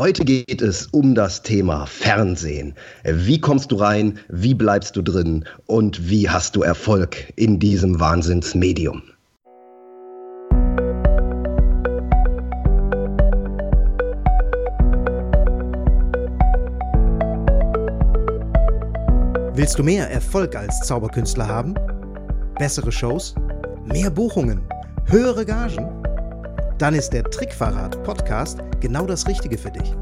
Heute geht es um das Thema Fernsehen. Wie kommst du rein? Wie bleibst du drin? Und wie hast du Erfolg in diesem Wahnsinnsmedium? Willst du mehr Erfolg als Zauberkünstler haben? Bessere Shows? Mehr Buchungen? Höhere Gagen? Dann ist der Trickverrat Podcast genau das Richtige für dich.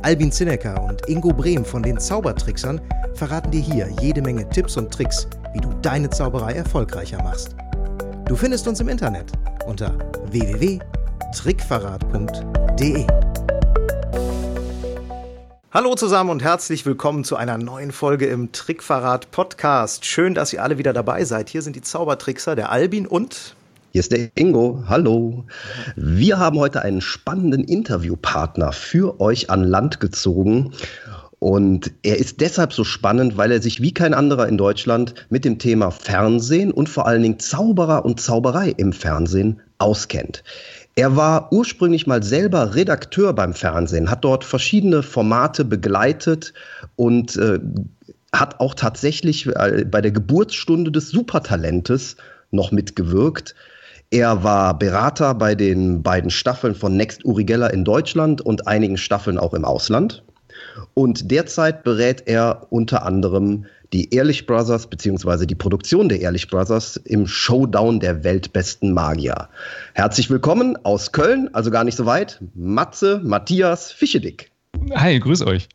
Albin Zinecker und Ingo Brehm von den Zaubertricksern verraten dir hier jede Menge Tipps und Tricks, wie du deine Zauberei erfolgreicher machst. Du findest uns im Internet unter www.trickverrat.de. Hallo zusammen und herzlich willkommen zu einer neuen Folge im Trickverrat Podcast. Schön, dass ihr alle wieder dabei seid. Hier sind die Zaubertrickser, der Albin und hier ist der Ingo. Hallo. Wir haben heute einen spannenden Interviewpartner für euch an Land gezogen. Und er ist deshalb so spannend, weil er sich wie kein anderer in Deutschland mit dem Thema Fernsehen und vor allen Dingen Zauberer und Zauberei im Fernsehen auskennt. Er war ursprünglich mal selber Redakteur beim Fernsehen, hat dort verschiedene Formate begleitet und äh, hat auch tatsächlich äh, bei der Geburtsstunde des Supertalentes noch mitgewirkt. Er war Berater bei den beiden Staffeln von Next Uri Geller in Deutschland und einigen Staffeln auch im Ausland. Und derzeit berät er unter anderem die Ehrlich Brothers beziehungsweise die Produktion der Ehrlich Brothers im Showdown der weltbesten Magier. Herzlich willkommen aus Köln, also gar nicht so weit, Matze Matthias Fischedick. Hi, grüß euch.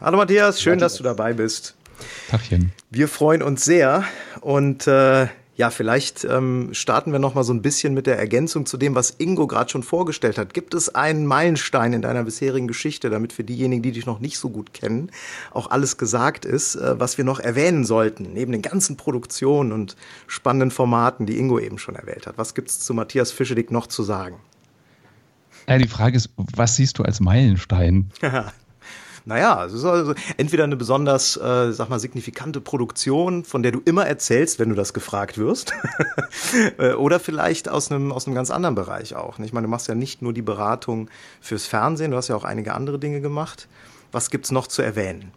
Hallo Matthias, schön, Matthias. dass du dabei bist. Tachchen. Wir freuen uns sehr und äh, ja, vielleicht ähm, starten wir noch mal so ein bisschen mit der Ergänzung zu dem, was Ingo gerade schon vorgestellt hat. Gibt es einen Meilenstein in deiner bisherigen Geschichte, damit für diejenigen, die dich noch nicht so gut kennen, auch alles gesagt ist, äh, was wir noch erwähnen sollten, neben den ganzen Produktionen und spannenden Formaten, die Ingo eben schon erwähnt hat? Was gibt es zu Matthias Fischedick noch zu sagen? Ja, die Frage ist, was siehst du als Meilenstein? Naja, es ist also entweder eine besonders, äh, sag mal, signifikante Produktion, von der du immer erzählst, wenn du das gefragt wirst, äh, oder vielleicht aus einem, aus einem ganz anderen Bereich auch. Ich meine, du machst ja nicht nur die Beratung fürs Fernsehen, du hast ja auch einige andere Dinge gemacht. Was gibt's noch zu erwähnen?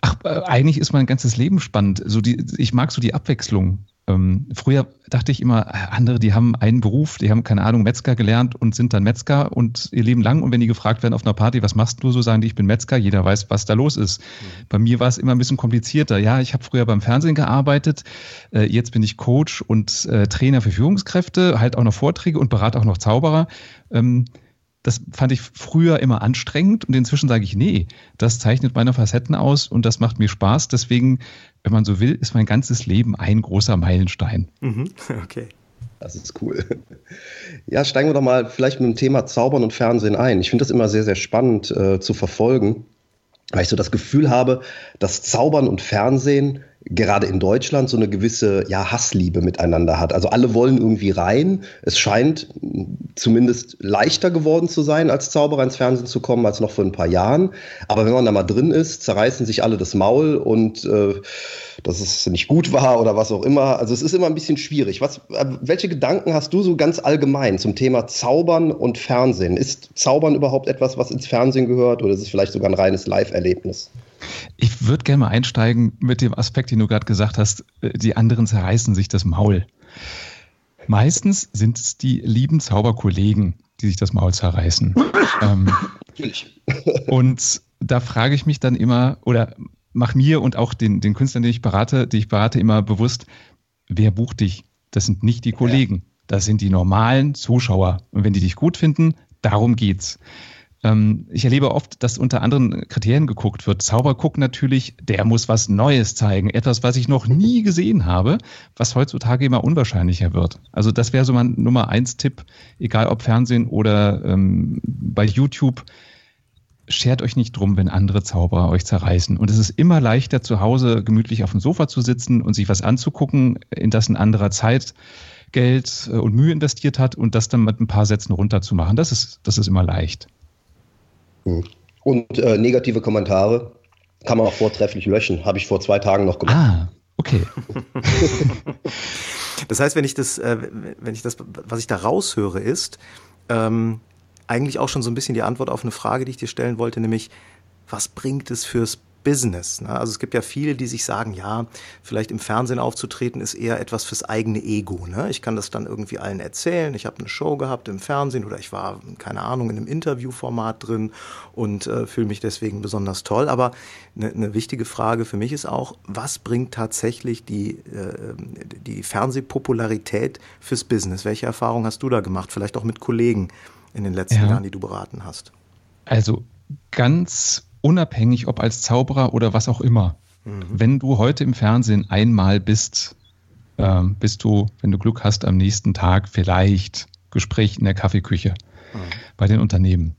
Ach, eigentlich ist mein ganzes Leben spannend. So die, ich mag so die Abwechslung. Ähm, früher dachte ich immer, äh, andere, die haben einen Beruf, die haben, keine Ahnung, Metzger gelernt und sind dann Metzger und ihr Leben lang. Und wenn die gefragt werden auf einer Party, was machst du so, sagen die, ich bin Metzger, jeder weiß, was da los ist. Mhm. Bei mir war es immer ein bisschen komplizierter. Ja, ich habe früher beim Fernsehen gearbeitet, äh, jetzt bin ich Coach und äh, Trainer für Führungskräfte, halt auch noch Vorträge und berate auch noch Zauberer. Ähm, das fand ich früher immer anstrengend und inzwischen sage ich, nee, das zeichnet meine Facetten aus und das macht mir Spaß. Deswegen, wenn man so will, ist mein ganzes Leben ein großer Meilenstein. Mhm. Okay. Das ist cool. Ja, steigen wir doch mal vielleicht mit dem Thema Zaubern und Fernsehen ein. Ich finde das immer sehr, sehr spannend äh, zu verfolgen, weil ich so das Gefühl habe, dass Zaubern und Fernsehen gerade in Deutschland so eine gewisse ja, Hassliebe miteinander hat. Also alle wollen irgendwie rein. Es scheint zumindest leichter geworden zu sein, als Zauberer ins Fernsehen zu kommen, als noch vor ein paar Jahren. Aber wenn man da mal drin ist, zerreißen sich alle das Maul und äh, dass es nicht gut war oder was auch immer. Also es ist immer ein bisschen schwierig. Was, äh, welche Gedanken hast du so ganz allgemein zum Thema Zaubern und Fernsehen? Ist Zaubern überhaupt etwas, was ins Fernsehen gehört oder ist es vielleicht sogar ein reines Live-Erlebnis? Ich würde gerne mal einsteigen mit dem Aspekt, den du gerade gesagt hast, äh, die anderen zerreißen sich das Maul. Meistens sind es die lieben Zauberkollegen, die sich das Maul zerreißen. ähm, Natürlich. und da frage ich mich dann immer, oder mach mir und auch den, den Künstlern, die ich berate, die ich berate, immer bewusst, wer bucht dich? Das sind nicht die Kollegen. Das sind die normalen Zuschauer. Und wenn die dich gut finden, darum geht's. Ähm, ich erlebe oft, dass unter anderen Kriterien geguckt wird. Zauber guckt natürlich, der muss was Neues zeigen. Etwas, was ich noch nie gesehen habe, was heutzutage immer unwahrscheinlicher wird. Also das wäre so mein Nummer eins Tipp, egal ob Fernsehen oder ähm, bei YouTube. Schert euch nicht drum, wenn andere Zauberer euch zerreißen. Und es ist immer leichter, zu Hause gemütlich auf dem Sofa zu sitzen und sich was anzugucken, in das ein anderer Zeit Geld äh, und Mühe investiert hat und das dann mit ein paar Sätzen runterzumachen. Das ist, das ist immer leicht. Hm. Und äh, negative Kommentare kann man auch vortrefflich löschen. Habe ich vor zwei Tagen noch gemacht. Ah, okay. das heißt, wenn ich das, äh, wenn ich das, was ich da raushöre, ist, ähm, eigentlich auch schon so ein bisschen die Antwort auf eine Frage, die ich dir stellen wollte, nämlich, was bringt es fürs Business. Ne? Also es gibt ja viele, die sich sagen, ja, vielleicht im Fernsehen aufzutreten ist eher etwas fürs eigene Ego. Ne? Ich kann das dann irgendwie allen erzählen. Ich habe eine Show gehabt im Fernsehen oder ich war, keine Ahnung, in einem Interviewformat drin und äh, fühle mich deswegen besonders toll. Aber eine, eine wichtige Frage für mich ist auch, was bringt tatsächlich die, äh, die Fernsehpopularität fürs Business? Welche Erfahrungen hast du da gemacht? Vielleicht auch mit Kollegen in den letzten ja. Jahren, die du beraten hast? Also ganz unabhängig ob als Zauberer oder was auch immer. Mhm. Wenn du heute im Fernsehen einmal bist, äh, bist du, wenn du Glück hast, am nächsten Tag vielleicht Gespräch in der Kaffeeküche mhm. bei den Unternehmen.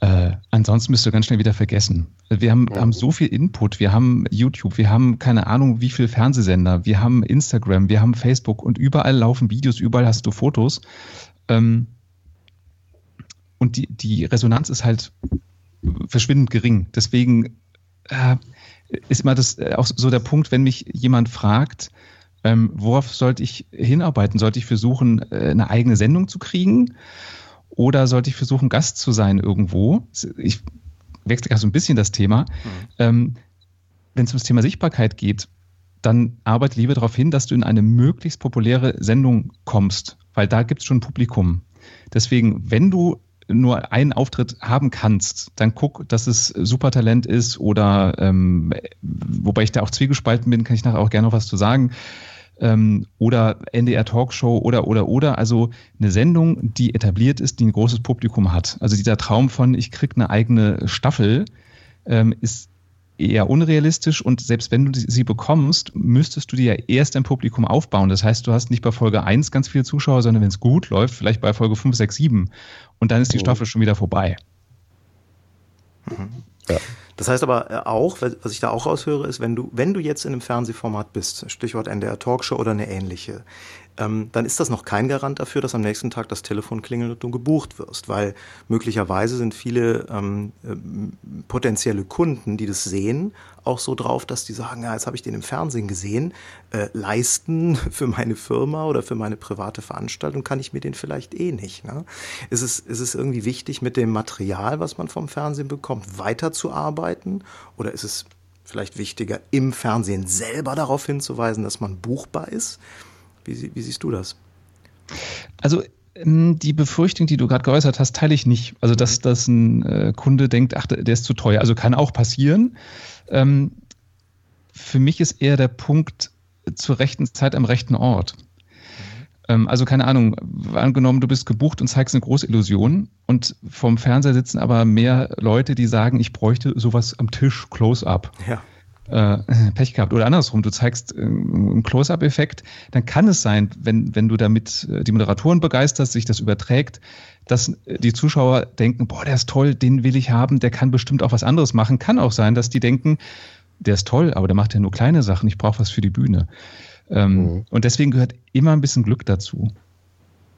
Äh, ansonsten bist du ganz schnell wieder vergessen. Wir haben, mhm. haben, so viel Input, wir haben YouTube, wir haben keine Ahnung, wie viele Fernsehsender, wir haben Instagram, wir haben Facebook und überall laufen Videos, überall hast du Fotos. Ähm, und die, die Resonanz ist halt verschwindend gering. Deswegen äh, ist immer das äh, auch so der Punkt, wenn mich jemand fragt, ähm, worauf sollte ich hinarbeiten? Sollte ich versuchen, äh, eine eigene Sendung zu kriegen? Oder sollte ich versuchen, Gast zu sein irgendwo? Ich wechsle gerade so ein bisschen das Thema. Mhm. Ähm, wenn es ums Thema Sichtbarkeit geht, dann arbeite lieber darauf hin, dass du in eine möglichst populäre Sendung kommst, weil da gibt es schon ein Publikum. Deswegen, wenn du nur einen Auftritt haben kannst, dann guck, dass es Supertalent ist oder ähm, wobei ich da auch zwiegespalten bin, kann ich nachher auch gerne noch was zu sagen. Ähm, oder NDR Talkshow oder oder oder also eine Sendung, die etabliert ist, die ein großes Publikum hat. Also dieser Traum von ich krieg eine eigene Staffel ähm, ist eher unrealistisch und selbst wenn du sie bekommst, müsstest du dir ja erst ein Publikum aufbauen. Das heißt, du hast nicht bei Folge 1 ganz viele Zuschauer, sondern wenn es gut läuft, vielleicht bei Folge 5, 6, 7 und dann ist die oh. Staffel schon wieder vorbei. Mhm. Ja. Das heißt aber äh, auch, was ich da auch raushöre, ist, wenn du, wenn du jetzt in einem Fernsehformat bist, Stichwort NDR Talkshow oder eine ähnliche, ähm, dann ist das noch kein Garant dafür, dass am nächsten Tag das Telefon klingelt und du gebucht wirst, weil möglicherweise sind viele ähm, äh, potenzielle Kunden, die das sehen, auch so drauf, dass die sagen, ja, jetzt habe ich den im Fernsehen gesehen, äh, leisten für meine Firma oder für meine private Veranstaltung kann ich mir den vielleicht eh nicht. Ne? Ist, es, ist es irgendwie wichtig, mit dem Material, was man vom Fernsehen bekommt, weiterzuarbeiten oder ist es vielleicht wichtiger, im Fernsehen selber darauf hinzuweisen, dass man buchbar ist? Wie, wie siehst du das? Also ähm, die Befürchtung, die du gerade geäußert hast, teile ich nicht. Also, dass, mhm. dass ein äh, Kunde denkt, ach, der ist zu teuer. Also kann auch passieren. Ähm, für mich ist eher der Punkt zur rechten Zeit am rechten Ort. Mhm. Ähm, also keine Ahnung, angenommen, du bist gebucht und zeigst eine große Illusion und vom Fernseher sitzen aber mehr Leute, die sagen, ich bräuchte sowas am Tisch, Close-up. Ja äh, Pech gehabt. Oder andersrum, du zeigst äh, einen Close-up-Effekt, dann kann es sein, wenn, wenn du damit äh, die Moderatoren begeisterst, sich das überträgt, dass die Zuschauer denken, boah, der ist toll, den will ich haben, der kann bestimmt auch was anderes machen. Kann auch sein, dass die denken, der ist toll, aber der macht ja nur kleine Sachen, ich brauche was für die Bühne. Ähm, mhm. Und deswegen gehört immer ein bisschen Glück dazu.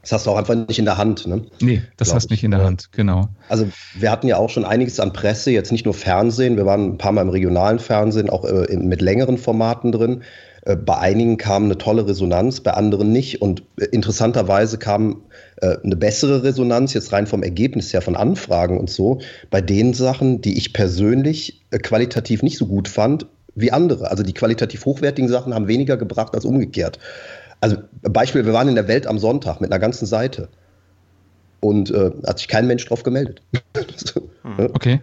Das hast du auch einfach nicht in der Hand. Ne? Nee, das hast du nicht in der Hand, genau. Also wir hatten ja auch schon einiges an Presse, jetzt nicht nur Fernsehen, wir waren ein paar Mal im regionalen Fernsehen, auch äh, mit längeren Formaten drin. Äh, bei einigen kam eine tolle Resonanz, bei anderen nicht. Und äh, interessanterweise kam äh, eine bessere Resonanz, jetzt rein vom Ergebnis her, von Anfragen und so, bei den Sachen, die ich persönlich äh, qualitativ nicht so gut fand, wie andere. Also die qualitativ hochwertigen Sachen haben weniger gebracht als umgekehrt. Also Beispiel, wir waren in der Welt am Sonntag mit einer ganzen Seite. Und äh, hat sich kein Mensch drauf gemeldet. Hm. okay.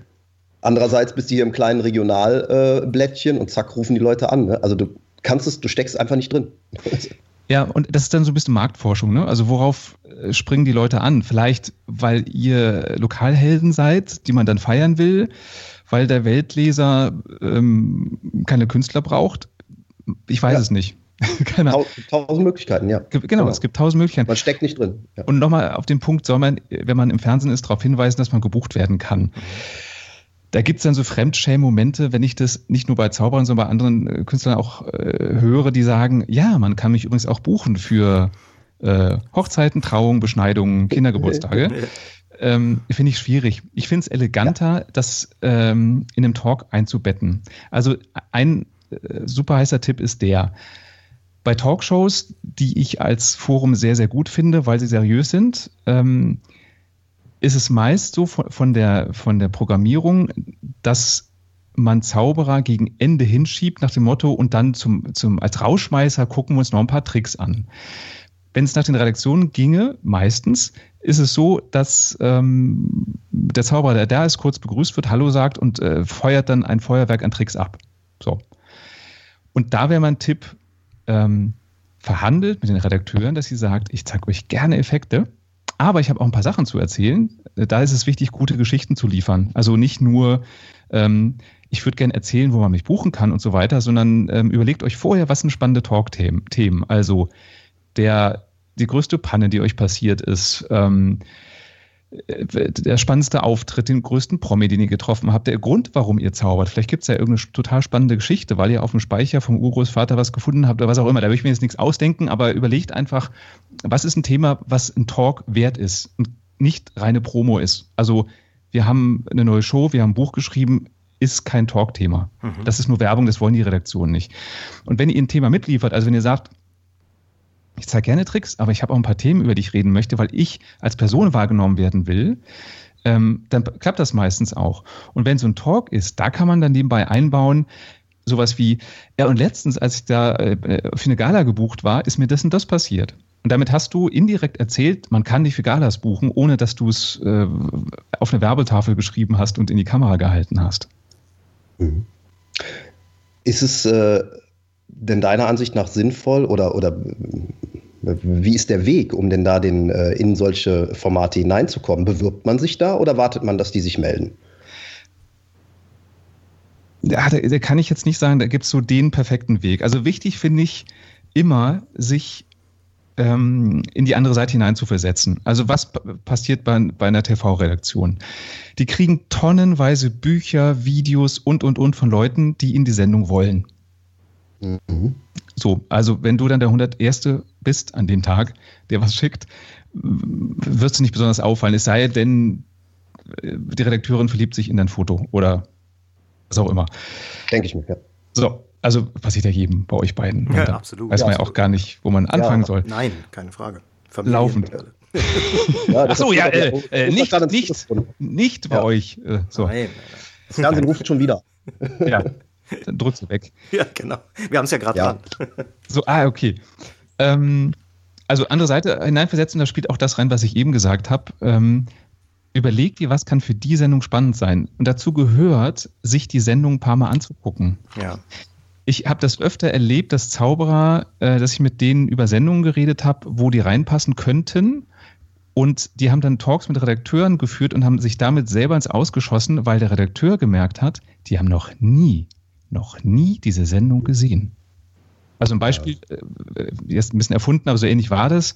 Andererseits bist du hier im kleinen Regionalblättchen äh, und zack, rufen die Leute an. Ne? Also du kannst es, du steckst einfach nicht drin. Ja, und das ist dann so ein bisschen Marktforschung, ne? Also worauf äh, springen die Leute an? Vielleicht, weil ihr Lokalhelden seid, die man dann feiern will, weil der Weltleser ähm, keine Künstler braucht. Ich weiß ja. es nicht. Keine Ahnung. Tausend Möglichkeiten, ja. Genau, genau, es gibt tausend Möglichkeiten. Man steckt nicht drin. Ja. Und nochmal auf den Punkt soll man, wenn man im Fernsehen ist, darauf hinweisen, dass man gebucht werden kann. Da gibt es dann so Fremdschämen-Momente, wenn ich das nicht nur bei Zauberern, sondern bei anderen äh, Künstlern auch äh, höre, die sagen, ja, man kann mich übrigens auch buchen für äh, Hochzeiten, Trauungen, Beschneidungen, Kindergeburtstage. ähm, finde ich schwierig. Ich finde es eleganter, ja. das ähm, in einem Talk einzubetten. Also ein äh, super heißer Tipp ist der, bei Talkshows, die ich als Forum sehr, sehr gut finde, weil sie seriös sind, ähm, ist es meist so von, von, der, von der Programmierung, dass man Zauberer gegen Ende hinschiebt nach dem Motto und dann zum, zum, als Rauschmeißer gucken wir uns noch ein paar Tricks an. Wenn es nach den Redaktionen ginge, meistens, ist es so, dass ähm, der Zauberer, der da ist, kurz begrüßt wird, Hallo sagt und äh, feuert dann ein Feuerwerk an Tricks ab. So. Und da wäre mein Tipp, ähm, verhandelt mit den Redakteuren, dass sie sagt, ich zeige euch gerne Effekte, aber ich habe auch ein paar Sachen zu erzählen. Da ist es wichtig, gute Geschichten zu liefern. Also nicht nur, ähm, ich würde gerne erzählen, wo man mich buchen kann und so weiter, sondern ähm, überlegt euch vorher, was sind spannende Talk-Themen. Also der, die größte Panne, die euch passiert ist, ähm, der spannendste Auftritt, den größten Promi, den ihr getroffen habt, der Grund, warum ihr zaubert. Vielleicht gibt es ja irgendeine total spannende Geschichte, weil ihr auf dem Speicher vom Urgroßvater was gefunden habt oder was auch immer. Da will ich mir jetzt nichts ausdenken, aber überlegt einfach, was ist ein Thema, was ein Talk wert ist und nicht reine Promo ist. Also wir haben eine neue Show, wir haben ein Buch geschrieben, ist kein Talk-Thema. Mhm. Das ist nur Werbung, das wollen die Redaktionen nicht. Und wenn ihr ein Thema mitliefert, also wenn ihr sagt, ich zeige gerne Tricks, aber ich habe auch ein paar Themen, über die ich reden möchte, weil ich als Person wahrgenommen werden will. Ähm, dann klappt das meistens auch. Und wenn so ein Talk ist, da kann man dann nebenbei einbauen, sowas wie, ja, und letztens, als ich da äh, für eine Gala gebucht war, ist mir das und das passiert. Und damit hast du indirekt erzählt, man kann dich für Galas buchen, ohne dass du es äh, auf eine Werbetafel geschrieben hast und in die Kamera gehalten hast. Mhm. Ist es äh, denn deiner Ansicht nach sinnvoll oder, oder wie ist der Weg, um denn da den, äh, in solche Formate hineinzukommen? Bewirbt man sich da oder wartet man, dass die sich melden? Ja, da, da kann ich jetzt nicht sagen, da gibt es so den perfekten Weg. Also wichtig finde ich immer, sich ähm, in die andere Seite hineinzuversetzen. Also was passiert bei, bei einer TV-Redaktion? Die kriegen tonnenweise Bücher, Videos und, und, und von Leuten, die in die Sendung wollen. Mhm. So, also wenn du dann der 101. bist an dem Tag, der was schickt, wirst du nicht besonders auffallen. Es sei denn, die Redakteurin verliebt sich in dein Foto oder was auch immer. Denke ich mir, ja. So, also passiert ja jedem bei euch beiden. Ja, absolut. Weiß man ja auch gar nicht, wo man anfangen ja, soll. Nein, keine Frage. Laufend. ja, Ach so, ja, äh, äh, nicht, nicht, nicht bei euch. Äh, so. Nein. Das Fernsehen ruft schon wieder. ja. Dann drückst du weg. Ja, genau. Wir haben es ja gerade ja. dran. So, ah, okay. Ähm, also andere Seite hineinversetzen, da spielt auch das rein, was ich eben gesagt habe. Ähm, überleg dir, was kann für die Sendung spannend sein. Und dazu gehört, sich die Sendung ein paar Mal anzugucken. Ja. Ich habe das öfter erlebt, dass Zauberer, äh, dass ich mit denen über Sendungen geredet habe, wo die reinpassen könnten. Und die haben dann Talks mit Redakteuren geführt und haben sich damit selber ins Ausgeschossen, weil der Redakteur gemerkt hat, die haben noch nie noch nie diese Sendung gesehen. Also ein Beispiel, äh, jetzt ein bisschen erfunden, aber so ähnlich war das.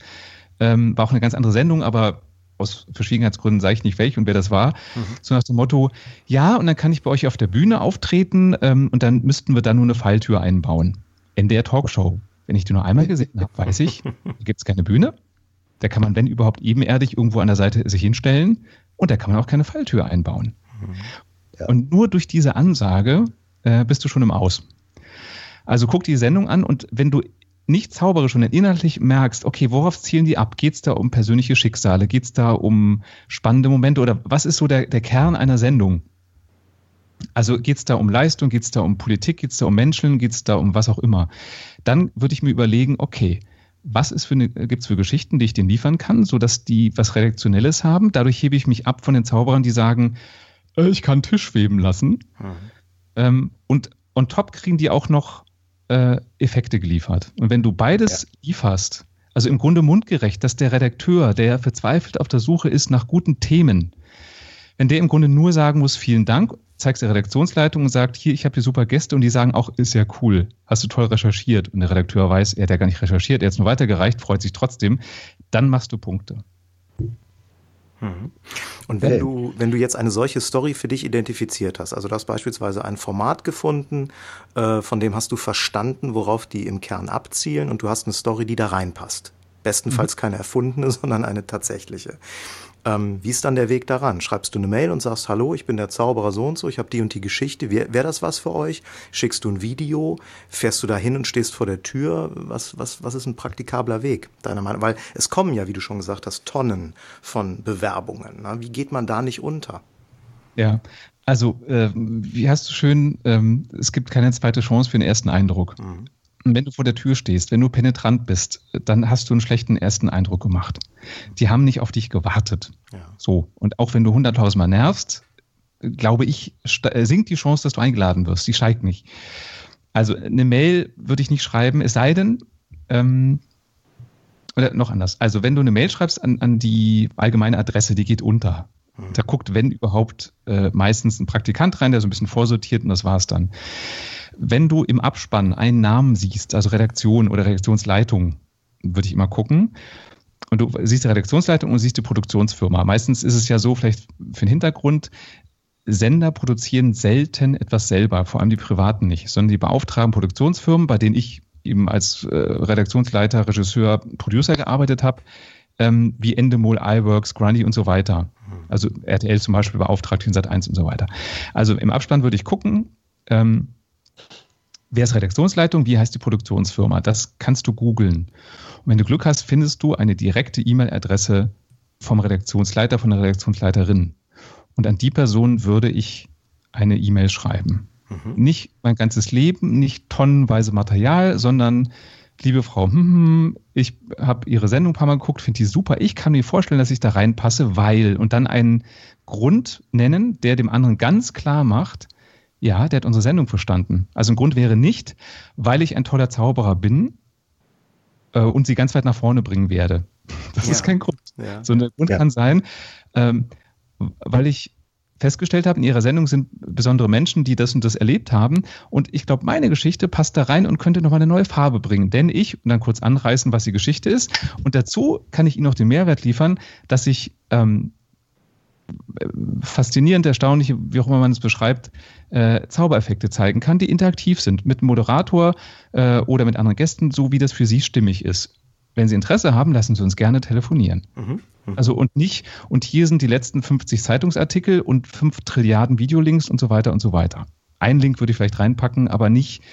Ähm, war auch eine ganz andere Sendung, aber aus Verschwiegenheitsgründen sage ich nicht welche und wer das war. Mhm. So nach dem Motto, ja, und dann kann ich bei euch auf der Bühne auftreten ähm, und dann müssten wir da nur eine Falltür einbauen. In der Talkshow. Wenn ich die nur einmal gesehen habe, weiß ich, da gibt es keine Bühne. Da kann man, wenn überhaupt, ebenerdig irgendwo an der Seite sich hinstellen und da kann man auch keine Falltür einbauen. Mhm. Ja. Und nur durch diese Ansage äh, bist du schon im Aus. Also guck die Sendung an und wenn du nicht zauberisch und inhaltlich merkst, okay, worauf zielen die ab? Geht es da um persönliche Schicksale? Geht es da um spannende Momente? Oder was ist so der, der Kern einer Sendung? Also geht es da um Leistung, geht es da um Politik, geht es da um Menschen, geht es da um was auch immer? Dann würde ich mir überlegen, okay, was gibt es für Geschichten, die ich denen liefern kann, sodass die was Redaktionelles haben? Dadurch hebe ich mich ab von den Zauberern, die sagen, äh, ich kann Tisch schweben lassen. Mhm. Ähm, und on top kriegen die auch noch äh, Effekte geliefert. Und wenn du beides ja. lieferst, also im Grunde mundgerecht, dass der Redakteur, der verzweifelt auf der Suche ist nach guten Themen, wenn der im Grunde nur sagen muss, vielen Dank, zeigst der Redaktionsleitung und sagt, hier, ich habe hier super Gäste und die sagen auch, ist ja cool, hast du toll recherchiert. Und der Redakteur weiß, er hat ja gar nicht recherchiert, er hat es nur weitergereicht, freut sich trotzdem, dann machst du Punkte. Mhm. Und wenn du, wenn du jetzt eine solche Story für dich identifiziert hast, also du hast beispielsweise ein Format gefunden, äh, von dem hast du verstanden, worauf die im Kern abzielen und du hast eine Story, die da reinpasst. Bestenfalls mhm. keine erfundene, sondern eine tatsächliche. Ähm, wie ist dann der Weg daran? Schreibst du eine Mail und sagst, hallo, ich bin der Zauberer so und so, ich habe die und die Geschichte, wäre wär das was für euch? Schickst du ein Video? Fährst du da hin und stehst vor der Tür? Was, was, was ist ein praktikabler Weg, deiner Meinung? Weil es kommen ja, wie du schon gesagt hast, Tonnen von Bewerbungen. Na? Wie geht man da nicht unter? Ja, also äh, wie hast du schön, ähm, es gibt keine zweite Chance für den ersten Eindruck. Mhm wenn du vor der Tür stehst, wenn du penetrant bist, dann hast du einen schlechten ersten Eindruck gemacht. Die haben nicht auf dich gewartet. Ja. So. Und auch wenn du hunderttausendmal nervst, glaube ich, äh, sinkt die Chance, dass du eingeladen wirst. Die steigt nicht. Also eine Mail würde ich nicht schreiben, es sei denn, ähm, oder noch anders. Also wenn du eine Mail schreibst an, an die allgemeine Adresse, die geht unter. Mhm. Da guckt, wenn überhaupt, äh, meistens ein Praktikant rein, der so ein bisschen vorsortiert und das war's dann. Wenn du im Abspann einen Namen siehst, also Redaktion oder Redaktionsleitung, würde ich immer gucken. Und du siehst die Redaktionsleitung und siehst die Produktionsfirma. Meistens ist es ja so, vielleicht für den Hintergrund, Sender produzieren selten etwas selber, vor allem die privaten nicht, sondern die beauftragen Produktionsfirmen, bei denen ich eben als äh, Redaktionsleiter, Regisseur, Producer gearbeitet habe, ähm, wie Endemol, iWorks, Grundy und so weiter. Also RTL zum Beispiel beauftragt Sat 1 und so weiter. Also im Abspann würde ich gucken, ähm, wer ist Redaktionsleitung, wie heißt die Produktionsfirma. Das kannst du googeln. Und wenn du Glück hast, findest du eine direkte E-Mail-Adresse vom Redaktionsleiter, von der Redaktionsleiterin. Und an die Person würde ich eine E-Mail schreiben. Mhm. Nicht mein ganzes Leben, nicht tonnenweise Material, sondern liebe Frau, hm, hm, ich habe Ihre Sendung ein paar Mal geguckt, finde die super. Ich kann mir vorstellen, dass ich da reinpasse, weil und dann einen Grund nennen, der dem anderen ganz klar macht, ja, der hat unsere Sendung verstanden. Also ein Grund wäre nicht, weil ich ein toller Zauberer bin äh, und sie ganz weit nach vorne bringen werde. Das ja. ist kein Grund. Ja. So ein Grund ja. kann sein, ähm, weil ich festgestellt habe, in ihrer Sendung sind besondere Menschen, die das und das erlebt haben. Und ich glaube, meine Geschichte passt da rein und könnte nochmal eine neue Farbe bringen. Denn ich, und dann kurz anreißen, was die Geschichte ist. Und dazu kann ich Ihnen noch den Mehrwert liefern, dass ich ähm, faszinierend, erstaunlich, wie auch immer man es beschreibt, äh, Zaubereffekte zeigen kann, die interaktiv sind mit Moderator äh, oder mit anderen Gästen, so wie das für Sie stimmig ist. Wenn Sie Interesse haben, lassen Sie uns gerne telefonieren. Mhm. Mhm. Also und nicht, und hier sind die letzten 50 Zeitungsartikel und 5 Trilliarden Videolinks und so weiter und so weiter. Ein Link würde ich vielleicht reinpacken, aber nicht.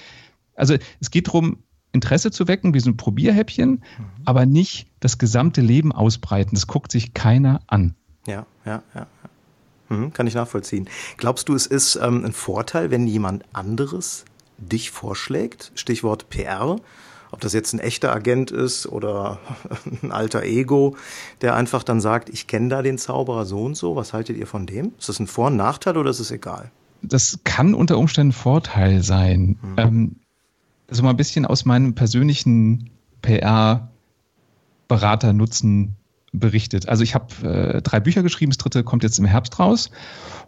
Also es geht darum, Interesse zu wecken, wie so ein Probierhäppchen, mhm. aber nicht das gesamte Leben ausbreiten. Das guckt sich keiner an. Ja, ja, ja. Mhm, kann ich nachvollziehen. Glaubst du, es ist ähm, ein Vorteil, wenn jemand anderes dich vorschlägt? Stichwort PR ob das jetzt ein echter Agent ist oder ein alter Ego, der einfach dann sagt, ich kenne da den Zauberer so und so, was haltet ihr von dem? Ist das ein Vor- und Nachteil oder ist es egal? Das kann unter Umständen Vorteil sein. Mhm. Ähm, also mal ein bisschen aus meinem persönlichen PR-Berater-Nutzen berichtet. Also ich habe äh, drei Bücher geschrieben, das dritte kommt jetzt im Herbst raus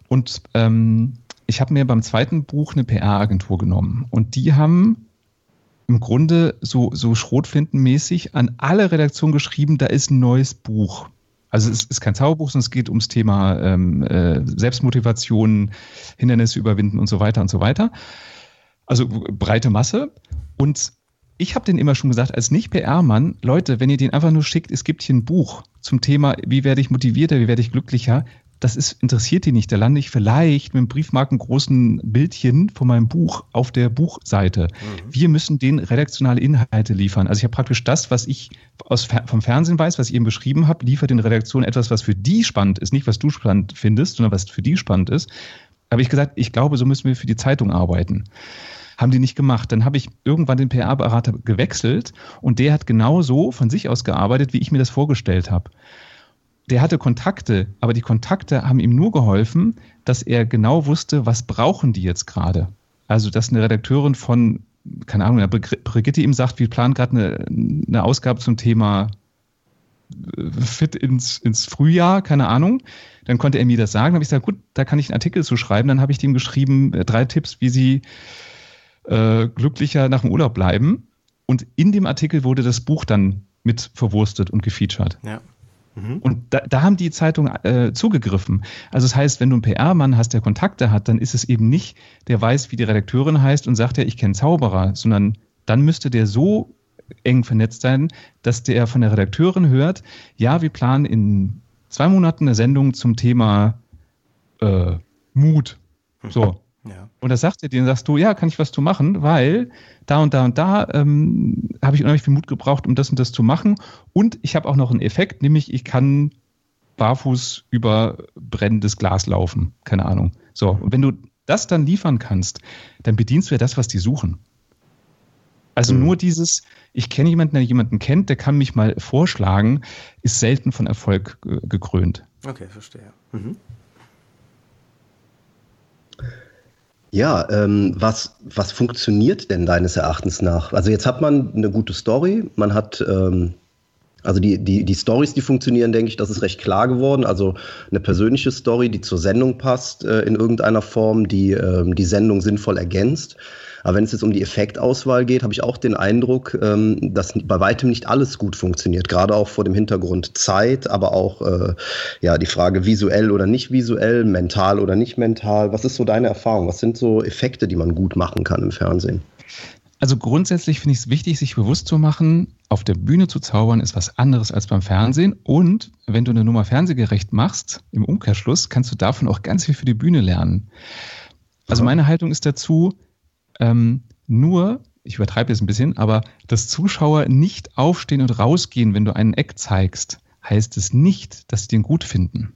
und ähm, ich habe mir beim zweiten Buch eine PR-Agentur genommen und die haben im Grunde so, so Schrotflintenmäßig an alle Redaktionen geschrieben, da ist ein neues Buch. Also es ist kein Zauberbuch, sondern es geht ums Thema ähm, äh, Selbstmotivation, Hindernisse überwinden und so weiter und so weiter. Also breite Masse. Und ich habe den immer schon gesagt, als Nicht-PR-Mann, Leute, wenn ihr den einfach nur schickt, es gibt hier ein Buch zum Thema, wie werde ich motivierter, wie werde ich glücklicher, das ist, interessiert die nicht. Da lande ich vielleicht mit einem Briefmarken großen Bildchen von meinem Buch auf der Buchseite. Mhm. Wir müssen denen redaktionale Inhalte liefern. Also ich habe praktisch das, was ich aus, vom Fernsehen weiß, was ich eben beschrieben habe, liefert den Redaktionen etwas, was für die spannend ist. Nicht, was du spannend findest, sondern was für die spannend ist. Da habe ich gesagt, ich glaube, so müssen wir für die Zeitung arbeiten. Haben die nicht gemacht. Dann habe ich irgendwann den PR-Berater gewechselt und der hat genau so von sich aus gearbeitet, wie ich mir das vorgestellt habe der hatte Kontakte, aber die Kontakte haben ihm nur geholfen, dass er genau wusste, was brauchen die jetzt gerade. Also, dass eine Redakteurin von, keine Ahnung, Brigitte ihm sagt, wir planen gerade eine, eine Ausgabe zum Thema äh, Fit ins, ins Frühjahr, keine Ahnung. Dann konnte er mir das sagen. Dann habe ich gesagt, gut, da kann ich einen Artikel zu schreiben. Dann habe ich ihm geschrieben, äh, drei Tipps, wie sie äh, glücklicher nach dem Urlaub bleiben. Und in dem Artikel wurde das Buch dann mit verwurstet und gefeatured. Ja. Mhm. Und da, da, haben die Zeitungen äh, zugegriffen. Also das heißt, wenn du einen PR-Mann hast, der Kontakte hat, dann ist es eben nicht, der weiß, wie die Redakteurin heißt und sagt ja, ich kenne Zauberer, sondern dann müsste der so eng vernetzt sein, dass der von der Redakteurin hört, ja, wir planen in zwei Monaten eine Sendung zum Thema äh, Mut. So. Ja. Und da sagt er dir, sagst du, ja, kann ich was zu machen, weil da und da und da ähm, habe ich unheimlich viel Mut gebraucht, um das und das zu machen. Und ich habe auch noch einen Effekt, nämlich ich kann barfuß über brennendes Glas laufen. Keine Ahnung. So, und wenn du das dann liefern kannst, dann bedienst du ja das, was die suchen. Also mhm. nur dieses, ich kenne jemanden, der jemanden kennt, der kann mich mal vorschlagen, ist selten von Erfolg äh, gekrönt. Okay, verstehe. Mhm. Ja, ähm, was, was funktioniert denn deines Erachtens nach? Also jetzt hat man eine gute Story, man hat ähm, also die, die, die Stories, die funktionieren, denke ich, das ist recht klar geworden. Also eine persönliche Story, die zur Sendung passt äh, in irgendeiner Form, die ähm, die Sendung sinnvoll ergänzt. Aber wenn es jetzt um die Effektauswahl geht, habe ich auch den Eindruck, ähm, dass bei weitem nicht alles gut funktioniert. Gerade auch vor dem Hintergrund Zeit, aber auch äh, ja die Frage visuell oder nicht visuell, mental oder nicht mental. Was ist so deine Erfahrung? Was sind so Effekte, die man gut machen kann im Fernsehen? Also grundsätzlich finde ich es wichtig, sich bewusst zu machen, auf der Bühne zu zaubern ist was anderes als beim Fernsehen. Und wenn du eine Nummer fernsehgerecht machst, im Umkehrschluss, kannst du davon auch ganz viel für die Bühne lernen. Also meine Haltung ist dazu, ähm, nur, ich übertreibe jetzt ein bisschen, aber dass Zuschauer nicht aufstehen und rausgehen, wenn du einen Eck zeigst, heißt es nicht, dass sie den gut finden.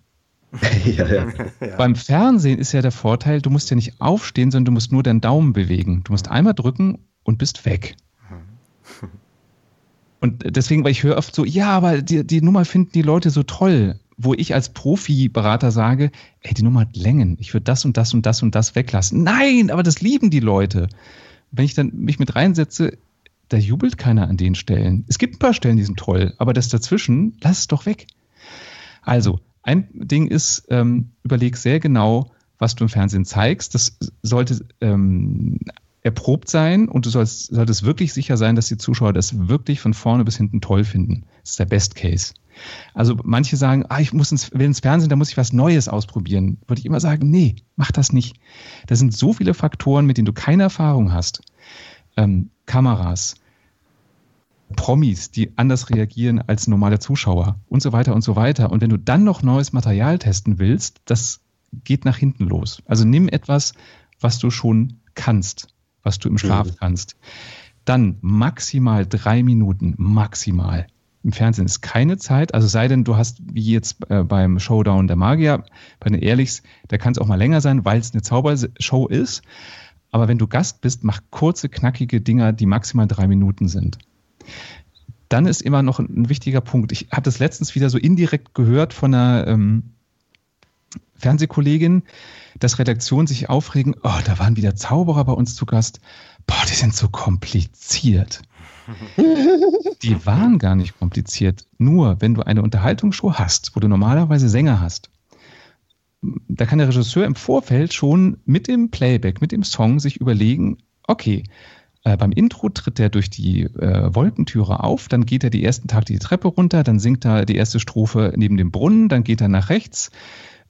ja, ja. Ja. Beim Fernsehen ist ja der Vorteil, du musst ja nicht aufstehen, sondern du musst nur deinen Daumen bewegen. Du musst einmal drücken und bist weg. Und deswegen, weil ich höre oft so, ja, aber die, die Nummer finden die Leute so toll wo ich als Profi-Berater sage, ey, die Nummer hat Längen, ich würde das und das und das und das weglassen. Nein, aber das lieben die Leute. Wenn ich dann mich mit reinsetze, da jubelt keiner an den Stellen. Es gibt ein paar Stellen, die sind toll, aber das dazwischen, lass es doch weg. Also, ein Ding ist, ähm, überleg sehr genau, was du im Fernsehen zeigst. Das sollte ähm, erprobt sein und du sollst, solltest wirklich sicher sein, dass die Zuschauer das wirklich von vorne bis hinten toll finden. Das ist der Best Case. Also manche sagen, ah, ich muss ins, will ins Fernsehen, da muss ich was Neues ausprobieren. Würde ich immer sagen, nee, mach das nicht. Da sind so viele Faktoren, mit denen du keine Erfahrung hast. Ähm, Kameras, Promis, die anders reagieren als normale Zuschauer und so weiter und so weiter. Und wenn du dann noch neues Material testen willst, das geht nach hinten los. Also nimm etwas, was du schon kannst, was du im Schlaf mhm. kannst. Dann maximal drei Minuten, maximal. Im Fernsehen ist keine Zeit, also sei denn, du hast wie jetzt äh, beim Showdown der Magier, bei den Ehrlichs, da kann es auch mal länger sein, weil es eine Zaubershow ist. Aber wenn du Gast bist, mach kurze, knackige Dinger, die maximal drei Minuten sind. Dann ist immer noch ein, wichtiger Punkt. Ich habe das letztens wieder so indirekt gehört von einer ähm, Fernsehkollegin, dass Redaktionen sich aufregen, oh, da waren wieder Zauberer bei uns zu Gast. Boah, die sind so kompliziert. Die waren gar nicht kompliziert. Nur, wenn du eine Unterhaltungsshow hast, wo du normalerweise Sänger hast, da kann der Regisseur im Vorfeld schon mit dem Playback, mit dem Song sich überlegen, okay, äh, beim Intro tritt er durch die äh, Wolkentüre auf, dann geht er die ersten Tag die Treppe runter, dann singt er die erste Strophe neben dem Brunnen, dann geht er nach rechts,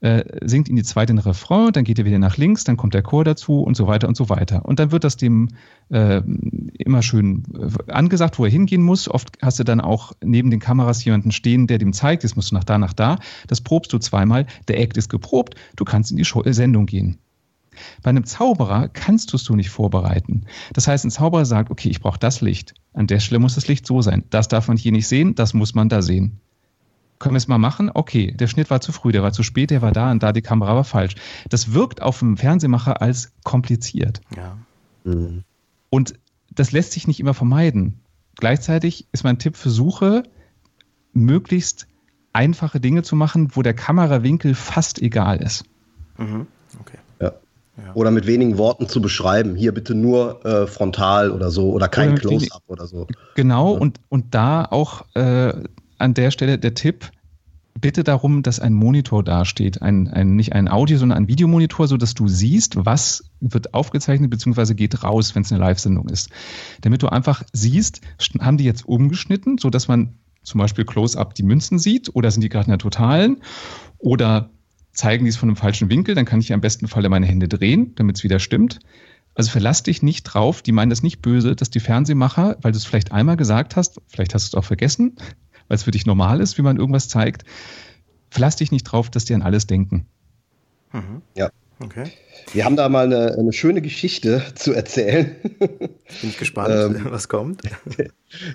äh, singt in die zweite ein Refrain, dann geht er wieder nach links, dann kommt der Chor dazu und so weiter und so weiter. Und dann wird das dem äh, immer schön äh, angesagt, wo er hingehen muss. Oft hast du dann auch neben den Kameras jemanden stehen, der dem zeigt, jetzt musst du nach da, nach da. Das probst du zweimal, der Act ist geprobt, du kannst in die Show, äh, Sendung gehen. Bei einem Zauberer kannst du es so nicht vorbereiten. Das heißt, ein Zauberer sagt, okay, ich brauche das Licht. An der Stelle muss das Licht so sein. Das darf man hier nicht sehen, das muss man da sehen können wir es mal machen? Okay, der Schnitt war zu früh, der war zu spät, der war da und da, die Kamera war falsch. Das wirkt auf dem Fernsehmacher als kompliziert. Ja. Mhm. Und das lässt sich nicht immer vermeiden. Gleichzeitig ist mein Tipp für Suche, möglichst einfache Dinge zu machen, wo der Kamerawinkel fast egal ist. Mhm. Okay. Ja. Ja. Oder mit wenigen Worten zu beschreiben. Hier bitte nur äh, frontal oder so oder kein Close-up oder so. Genau, ja. und, und da auch äh, an der Stelle der Tipp, bitte darum, dass ein Monitor dasteht, ein, ein, nicht ein Audio, sondern ein Videomonitor, so dass du siehst, was wird aufgezeichnet bzw. geht raus, wenn es eine Live-Sendung ist. Damit du einfach siehst, haben die jetzt umgeschnitten, so dass man zum Beispiel Close-up die Münzen sieht oder sind die gerade in der Totalen oder zeigen die es von einem falschen Winkel, dann kann ich im besten Falle meine Hände drehen, damit es wieder stimmt. Also verlass dich nicht drauf, die meinen das nicht böse, dass die Fernsehmacher, weil du es vielleicht einmal gesagt hast, vielleicht hast du es auch vergessen, weil es für dich normal ist, wie man irgendwas zeigt, verlass dich nicht drauf, dass die an alles denken. Mhm. Ja. Okay. Wir haben da mal eine, eine schöne Geschichte zu erzählen. Bin ich gespannt, ähm, was kommt.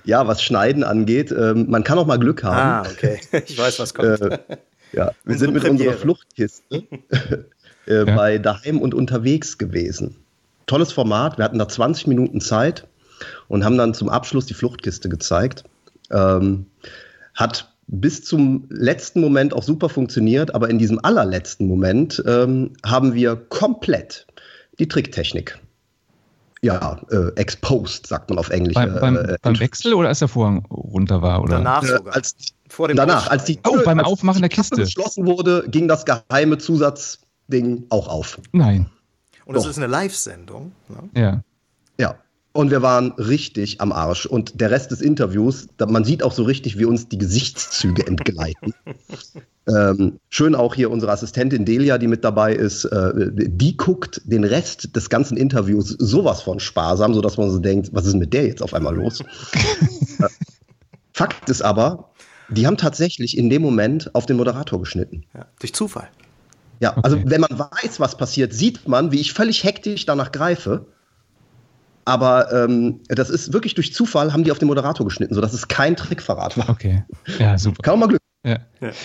Ja, was Schneiden angeht. Ähm, man kann auch mal Glück haben. Ah, okay. Ich weiß, was kommt. Äh, ja, wir sind mit Premiere. unserer Fluchtkiste äh, ja. bei Daheim und unterwegs gewesen. Tolles Format. Wir hatten da 20 Minuten Zeit und haben dann zum Abschluss die Fluchtkiste gezeigt. Ähm, hat bis zum letzten Moment auch super funktioniert, aber in diesem allerletzten Moment ähm, haben wir komplett die Tricktechnik ja, äh, exposed, sagt man auf Englisch. Beim, beim, äh, beim Wechsel oder als der Vorhang runter war? Oder? Danach sogar. Äh, als, Vor dem danach, als die oh, beim als Aufmachen der Kiste geschlossen wurde, ging das geheime Zusatzding auch auf. Nein. Und das Doch. ist eine Live-Sendung. Ne? Ja. Und wir waren richtig am Arsch. Und der Rest des Interviews, man sieht auch so richtig, wie uns die Gesichtszüge entgleiten. ähm, schön auch hier unsere Assistentin Delia, die mit dabei ist, äh, die guckt den Rest des ganzen Interviews sowas von sparsam, sodass man so denkt, was ist mit der jetzt auf einmal los? Äh, Fakt ist aber, die haben tatsächlich in dem Moment auf den Moderator geschnitten. Ja, durch Zufall. Ja, also okay. wenn man weiß, was passiert, sieht man, wie ich völlig hektisch danach greife aber ähm, das ist wirklich durch Zufall, haben die auf den Moderator geschnitten, sodass es kein Trickverrat war. Okay. Ja, super. Kann man mal Glück. Ja.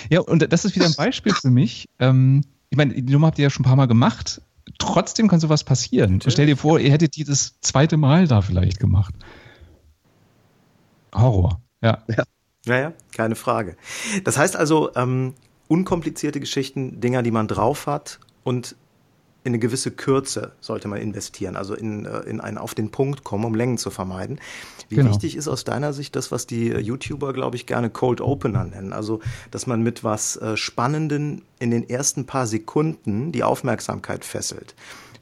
ja. und das ist wieder ein Beispiel für mich. Ähm, ich meine, die Nummer habt ihr ja schon ein paar Mal gemacht. Trotzdem kann sowas passieren. Natürlich. Stell dir vor, ihr hättet die das zweite Mal da vielleicht gemacht. Horror. Ja. Ja, ja, ja keine Frage. Das heißt also, ähm, unkomplizierte Geschichten, Dinger, die man drauf hat und in eine gewisse Kürze sollte man investieren, also in, äh, in einen auf den Punkt kommen, um Längen zu vermeiden. Wie genau. wichtig ist aus deiner Sicht das, was die YouTuber, glaube ich, gerne Cold Opener nennen? Also, dass man mit was äh, Spannenden in den ersten paar Sekunden die Aufmerksamkeit fesselt.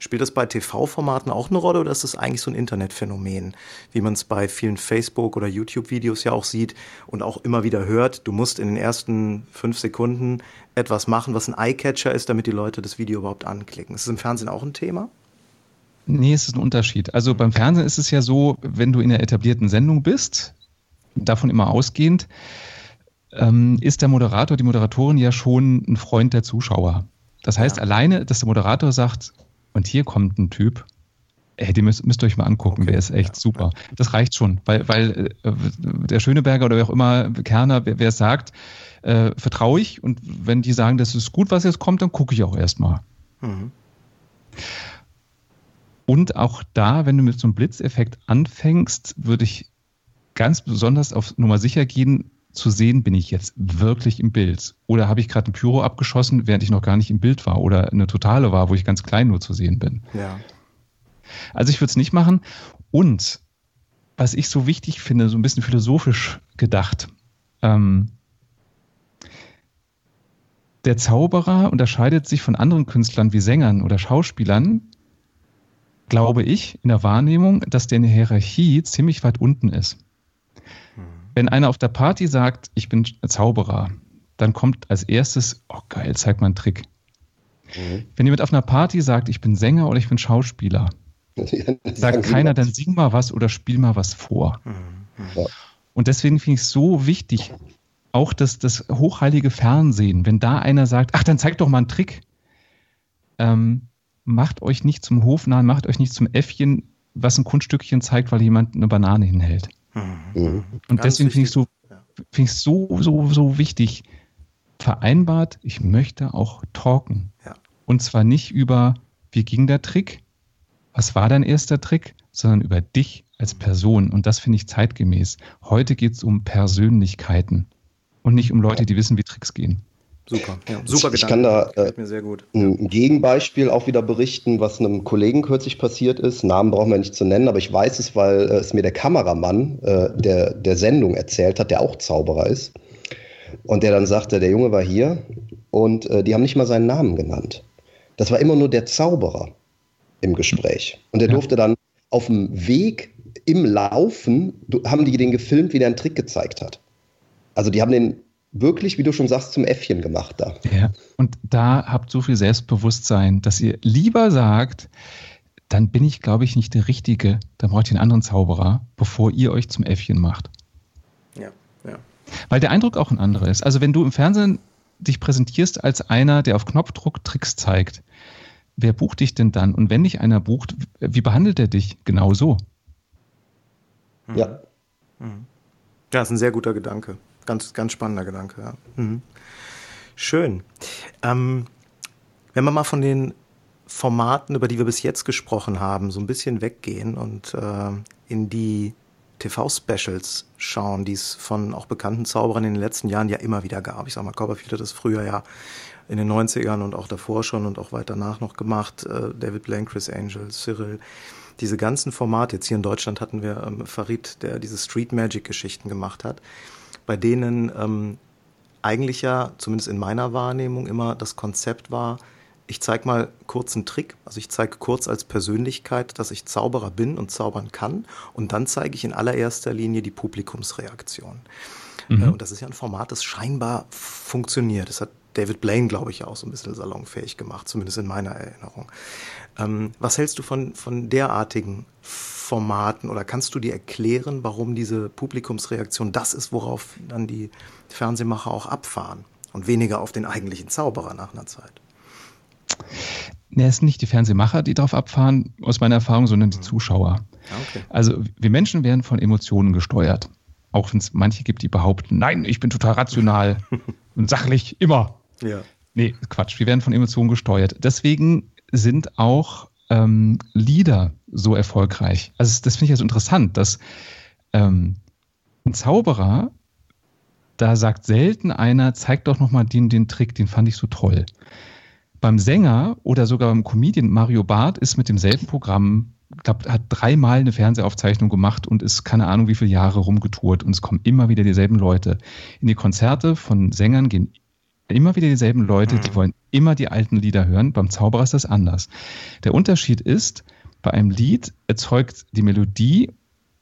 Spielt das bei TV-Formaten auch eine Rolle oder ist das eigentlich so ein Internetphänomen, wie man es bei vielen Facebook- oder YouTube-Videos ja auch sieht und auch immer wieder hört? Du musst in den ersten fünf Sekunden etwas machen, was ein Eyecatcher ist, damit die Leute das Video überhaupt anklicken. Ist es im Fernsehen auch ein Thema? Nee, es ist ein Unterschied. Also beim Fernsehen ist es ja so, wenn du in der etablierten Sendung bist, davon immer ausgehend, ähm, ist der Moderator, die Moderatorin ja schon ein Freund der Zuschauer. Das heißt, ja. alleine, dass der Moderator sagt, und hier kommt ein Typ, ey, die müsst, müsst ihr euch mal angucken, okay. der ist echt ja. super. Das reicht schon, weil, weil äh, der Schöneberger oder wer auch immer, Kerner, wer, wer es sagt, äh, vertraue ich und wenn die sagen, das ist gut, was jetzt kommt, dann gucke ich auch erstmal. Mhm. Und auch da, wenn du mit so einem Blitzeffekt anfängst, würde ich ganz besonders auf Nummer sicher gehen, zu sehen, bin ich jetzt wirklich im Bild? Oder habe ich gerade ein Pyro abgeschossen, während ich noch gar nicht im Bild war? Oder eine Totale war, wo ich ganz klein nur zu sehen bin? Ja. Also ich würde es nicht machen. Und was ich so wichtig finde, so ein bisschen philosophisch gedacht, ähm, der Zauberer unterscheidet sich von anderen Künstlern wie Sängern oder Schauspielern, glaube ich, in der Wahrnehmung, dass der in der Hierarchie ziemlich weit unten ist. Wenn einer auf der Party sagt, ich bin Zauberer, dann kommt als erstes, oh geil, zeig mal einen Trick. Mhm. Wenn jemand auf einer Party sagt, ich bin Sänger oder ich bin Schauspieler, sagt keiner, dann sing mal was oder spiel mal was vor. Mhm. Ja. Und deswegen finde ich es so wichtig, auch das, das hochheilige Fernsehen, wenn da einer sagt, ach, dann zeig doch mal einen Trick. Ähm, macht euch nicht zum Hofnahen, macht euch nicht zum Äffchen, was ein Kunststückchen zeigt, weil jemand eine Banane hinhält. Mhm. Und Ganz deswegen finde ich so, finde ich so, so, so wichtig, vereinbart, ich möchte auch talken. Ja. Und zwar nicht über, wie ging der Trick, was war dein erster Trick, sondern über dich als Person. Und das finde ich zeitgemäß. Heute geht es um Persönlichkeiten und nicht um Leute, die wissen, wie Tricks gehen. Super, ja, super Ich kann da äh, ein Gegenbeispiel auch wieder berichten, was einem Kollegen kürzlich passiert ist. Namen brauchen wir nicht zu nennen, aber ich weiß es, weil äh, es mir der Kameramann äh, der, der Sendung erzählt hat, der auch Zauberer ist. Und der dann sagte, der Junge war hier und äh, die haben nicht mal seinen Namen genannt. Das war immer nur der Zauberer im Gespräch. Und der ja. durfte dann auf dem Weg im Laufen, haben die den gefilmt, wie der einen Trick gezeigt hat. Also die haben den wirklich, wie du schon sagst, zum Äffchen gemacht da. Ja, und da habt so viel Selbstbewusstsein, dass ihr lieber sagt, dann bin ich, glaube ich, nicht der Richtige. Dann braucht ihr einen anderen Zauberer, bevor ihr euch zum Äffchen macht. Ja, ja. Weil der Eindruck auch ein anderer ist. Also wenn du im Fernsehen dich präsentierst als einer, der auf Knopfdruck Tricks zeigt, wer bucht dich denn dann? Und wenn dich einer bucht, wie behandelt er dich? Genau so. Ja. Mhm. Ja, ist ein sehr guter Gedanke. Ganz, ganz spannender Gedanke, ja. Mhm. Schön. Ähm, wenn wir mal von den Formaten, über die wir bis jetzt gesprochen haben, so ein bisschen weggehen und äh, in die TV-Specials schauen, die es von auch bekannten Zauberern in den letzten Jahren ja immer wieder gab. Ich sag mal, Copperfield hat das früher ja in den 90ern und auch davor schon und auch weiter nach noch gemacht. Äh, David Blaine, Chris Angel, Cyril. Diese ganzen Formate, jetzt hier in Deutschland hatten wir ähm, Farid, der diese Street Magic-Geschichten gemacht hat, bei denen ähm, eigentlich ja, zumindest in meiner Wahrnehmung, immer das Konzept war, ich zeige mal kurz einen Trick. Also ich zeige kurz als Persönlichkeit, dass ich Zauberer bin und zaubern kann. Und dann zeige ich in allererster Linie die Publikumsreaktion. Mhm. Äh, und das ist ja ein Format, das scheinbar funktioniert. Das hat David Blaine, glaube ich, auch so ein bisschen salonfähig gemacht, zumindest in meiner Erinnerung. Ähm, was hältst du von, von derartigen Formaten oder kannst du dir erklären, warum diese Publikumsreaktion das ist, worauf dann die Fernsehmacher auch abfahren und weniger auf den eigentlichen Zauberer nach einer Zeit? Ne, es sind nicht die Fernsehmacher, die darauf abfahren, aus meiner Erfahrung, sondern die mhm. Zuschauer. Ah, okay. Also wir Menschen werden von Emotionen gesteuert. Auch wenn es manche gibt, die behaupten, nein, ich bin total rational und sachlich immer. Ja. Nee, Quatsch, wir werden von Emotionen gesteuert. Deswegen sind auch ähm, Lieder so erfolgreich. Also das finde ich ja so interessant, dass ähm, ein Zauberer, da sagt selten einer, zeig doch nochmal den, den Trick, den fand ich so toll. Beim Sänger oder sogar beim Comedian Mario Barth ist mit demselben Programm, glaub, hat dreimal eine Fernsehaufzeichnung gemacht und ist keine Ahnung wie viele Jahre rumgetourt und es kommen immer wieder dieselben Leute. In die Konzerte von Sängern gehen immer wieder dieselben Leute, die mhm. wollen immer die alten Lieder hören. Beim Zauberer ist das anders. Der Unterschied ist, bei einem Lied erzeugt die Melodie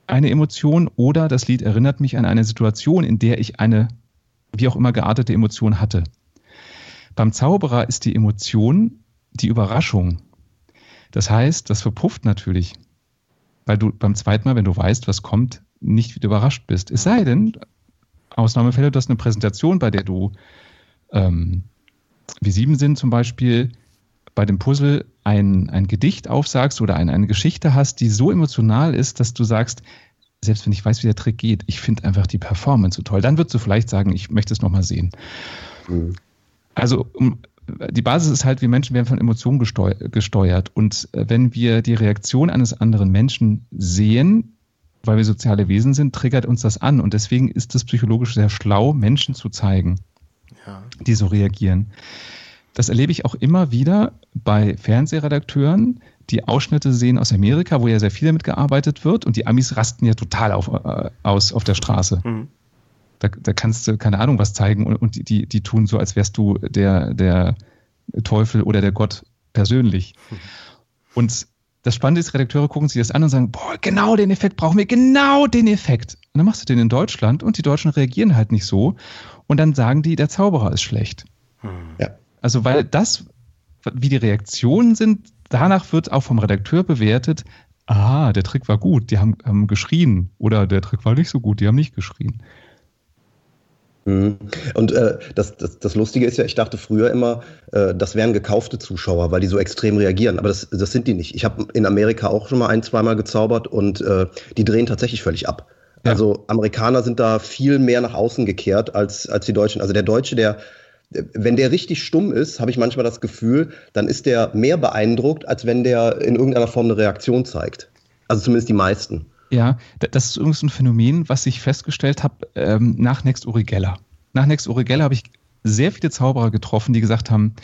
eine Emotion oder das Lied erinnert mich an eine Situation, in der ich eine wie auch immer geartete Emotion hatte. Beim Zauberer ist die Emotion die Überraschung. Das heißt, das verpufft natürlich, weil du beim zweiten Mal, wenn du weißt, was kommt, nicht wieder überrascht bist. Es sei denn, Ausnahmefälle, du hast eine Präsentation, bei der du ähm, wie sieben sind zum Beispiel bei dem Puzzle ein, ein Gedicht aufsagst oder ein, eine Geschichte hast, die so emotional ist, dass du sagst, selbst wenn ich weiß, wie der Trick geht, ich finde einfach die Performance so toll, dann würdest du vielleicht sagen, ich möchte es nochmal sehen. Mhm. Also um, die Basis ist halt, wir Menschen werden von Emotionen gesteuert. Und äh, wenn wir die Reaktion eines anderen Menschen sehen, weil wir soziale Wesen sind, triggert uns das an. Und deswegen ist es psychologisch sehr schlau, Menschen zu zeigen, ja. die so reagieren. Das erlebe ich auch immer wieder bei Fernsehredakteuren, die Ausschnitte sehen aus Amerika, wo ja sehr viel damit gearbeitet wird. Und die Amis rasten ja total auf, äh, aus auf der Straße. Mhm. Da, da kannst du keine Ahnung was zeigen und, und die, die tun so, als wärst du der, der Teufel oder der Gott persönlich. Mhm. Und das Spannende ist, Redakteure gucken sich das an und sagen, boah, genau den Effekt brauchen wir, genau den Effekt. Und dann machst du den in Deutschland und die Deutschen reagieren halt nicht so. Und dann sagen die, der Zauberer ist schlecht. Hm. Ja. Also, weil das, wie die Reaktionen sind, danach wird auch vom Redakteur bewertet, ah, der Trick war gut, die haben, haben geschrien. Oder der Trick war nicht so gut, die haben nicht geschrien. Mhm. Und äh, das, das, das Lustige ist ja, ich dachte früher immer, äh, das wären gekaufte Zuschauer, weil die so extrem reagieren. Aber das, das sind die nicht. Ich habe in Amerika auch schon mal ein, zweimal gezaubert und äh, die drehen tatsächlich völlig ab. Ja. Also Amerikaner sind da viel mehr nach außen gekehrt als, als die Deutschen. Also der Deutsche, der, wenn der richtig stumm ist, habe ich manchmal das Gefühl, dann ist der mehr beeindruckt, als wenn der in irgendeiner Form eine Reaktion zeigt. Also zumindest die meisten. Ja, das ist übrigens ein Phänomen, was ich festgestellt habe ähm, nach Next Urigella. Nach Next Urigella habe ich sehr viele Zauberer getroffen, die gesagt haben,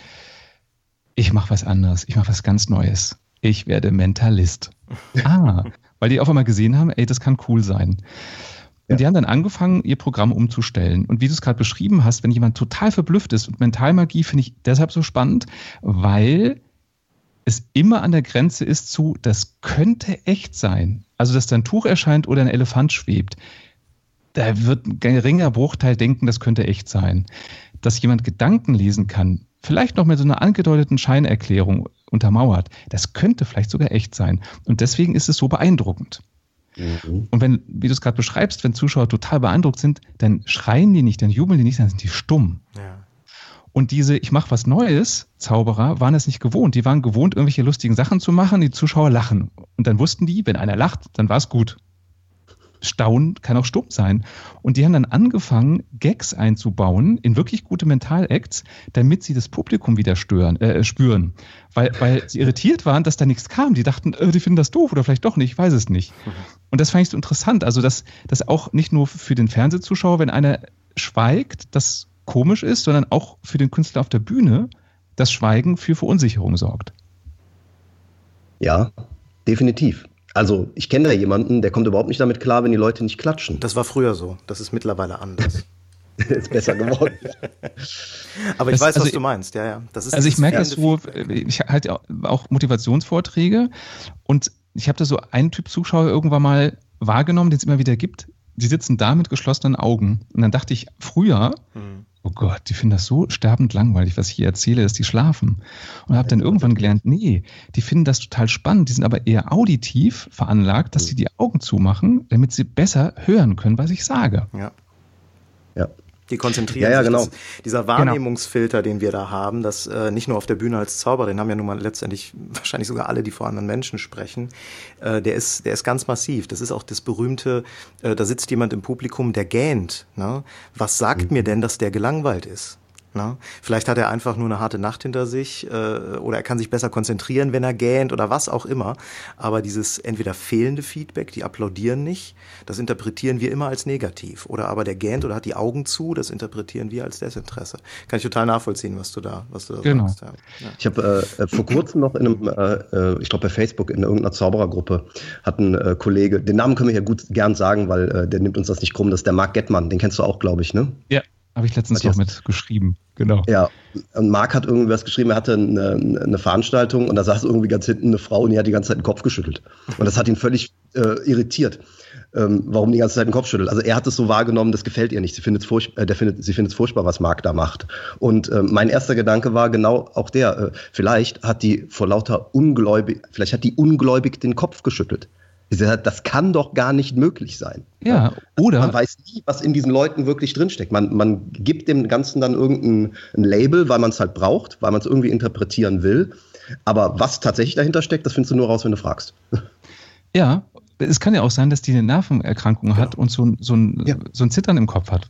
ich mache was anderes, ich mache was ganz Neues. Ich werde Mentalist. ah, weil die auf einmal gesehen haben, ey, das kann cool sein. Und ja. die haben dann angefangen, ihr Programm umzustellen. Und wie du es gerade beschrieben hast, wenn jemand total verblüfft ist und Mentalmagie finde ich deshalb so spannend, weil es immer an der Grenze ist zu, das könnte echt sein. Also, dass da ein Tuch erscheint oder ein Elefant schwebt. Da wird ein geringer Bruchteil denken, das könnte echt sein. Dass jemand Gedanken lesen kann, vielleicht noch mit so einer angedeuteten Scheinerklärung untermauert, das könnte vielleicht sogar echt sein. Und deswegen ist es so beeindruckend. Mhm. Und wenn, wie du es gerade beschreibst, wenn Zuschauer total beeindruckt sind, dann schreien die nicht, dann jubeln die nicht, dann sind die stumm. Ja. Und diese Ich mache was Neues Zauberer waren es nicht gewohnt. Die waren gewohnt, irgendwelche lustigen Sachen zu machen, die Zuschauer lachen. Und dann wussten die, wenn einer lacht, dann war es gut. Staunen kann auch stumm sein. Und die haben dann angefangen, Gags einzubauen in wirklich gute Mental-Acts, damit sie das Publikum wieder stören, äh, spüren. Weil, weil sie irritiert waren, dass da nichts kam. Die dachten, äh, die finden das doof oder vielleicht doch nicht, ich weiß es nicht. Und das fand ich so interessant. Also, dass, dass auch nicht nur für den Fernsehzuschauer, wenn einer schweigt, das komisch ist, sondern auch für den Künstler auf der Bühne das Schweigen für Verunsicherung sorgt. Ja, definitiv. Also ich kenne da jemanden, der kommt überhaupt nicht damit klar, wenn die Leute nicht klatschen. Das war früher so. Das ist mittlerweile anders. ist besser geworden. Aber ich das, weiß, also was du meinst. Ja, ja. Das ist also ich merke das so, ich halte auch Motivationsvorträge und ich habe da so einen Typ Zuschauer irgendwann mal wahrgenommen, den es immer wieder gibt. Die sitzen da mit geschlossenen Augen. Und dann dachte ich früher, mhm oh Gott, die finden das so sterbend langweilig, was ich hier erzähle, dass die schlafen. Und habe dann irgendwann gelernt, nee, die finden das total spannend, die sind aber eher auditiv veranlagt, dass sie die Augen zumachen, damit sie besser hören können, was ich sage. Ja. Ja. Die konzentrieren ja, ja, genau. sich. Das, dieser genau. Wahrnehmungsfilter, den wir da haben, das äh, nicht nur auf der Bühne als Zauber, den haben ja nun mal letztendlich wahrscheinlich sogar alle, die vor anderen Menschen sprechen, äh, der ist, der ist ganz massiv. Das ist auch das berühmte, äh, da sitzt jemand im Publikum, der gähnt. Ne? Was sagt mhm. mir denn, dass der gelangweilt ist? Ne? Vielleicht hat er einfach nur eine harte Nacht hinter sich äh, oder er kann sich besser konzentrieren, wenn er gähnt oder was auch immer. Aber dieses entweder fehlende Feedback, die applaudieren nicht, das interpretieren wir immer als negativ. Oder aber der gähnt oder hat die Augen zu, das interpretieren wir als Desinteresse. Kann ich total nachvollziehen, was du da, was du da genau. sagst. Ja. Ja. Ich habe äh, vor kurzem noch in einem, äh, äh, ich glaube bei Facebook in irgendeiner Zauberergruppe hat ein äh, Kollege, den Namen können wir ja gut gern sagen, weil äh, der nimmt uns das nicht krumm, das ist der Marc Gettmann, den kennst du auch, glaube ich, ne? Ja. Habe ich letztens noch mit geschrieben, genau. Ja, und Marc hat irgendwie was geschrieben, er hatte eine, eine, Veranstaltung und da saß irgendwie ganz hinten eine Frau und die hat die ganze Zeit den Kopf geschüttelt. Und das hat ihn völlig äh, irritiert, ähm, warum die ganze Zeit den Kopf schüttelt. Also er hat es so wahrgenommen, das gefällt ihr nicht. Sie findet es äh, findet, sie findet es furchtbar, was Marc da macht. Und äh, mein erster Gedanke war genau auch der, äh, vielleicht hat die vor lauter Ungläubig, vielleicht hat die ungläubig den Kopf geschüttelt. Das kann doch gar nicht möglich sein. Ja, oder. Man weiß nie, was in diesen Leuten wirklich drinsteckt. Man, man gibt dem Ganzen dann irgendein Label, weil man es halt braucht, weil man es irgendwie interpretieren will. Aber was tatsächlich dahinter steckt, das findest du nur raus, wenn du fragst. Ja, es kann ja auch sein, dass die eine Nervenerkrankung genau. hat und so, so, ein, ja. so ein Zittern im Kopf hat.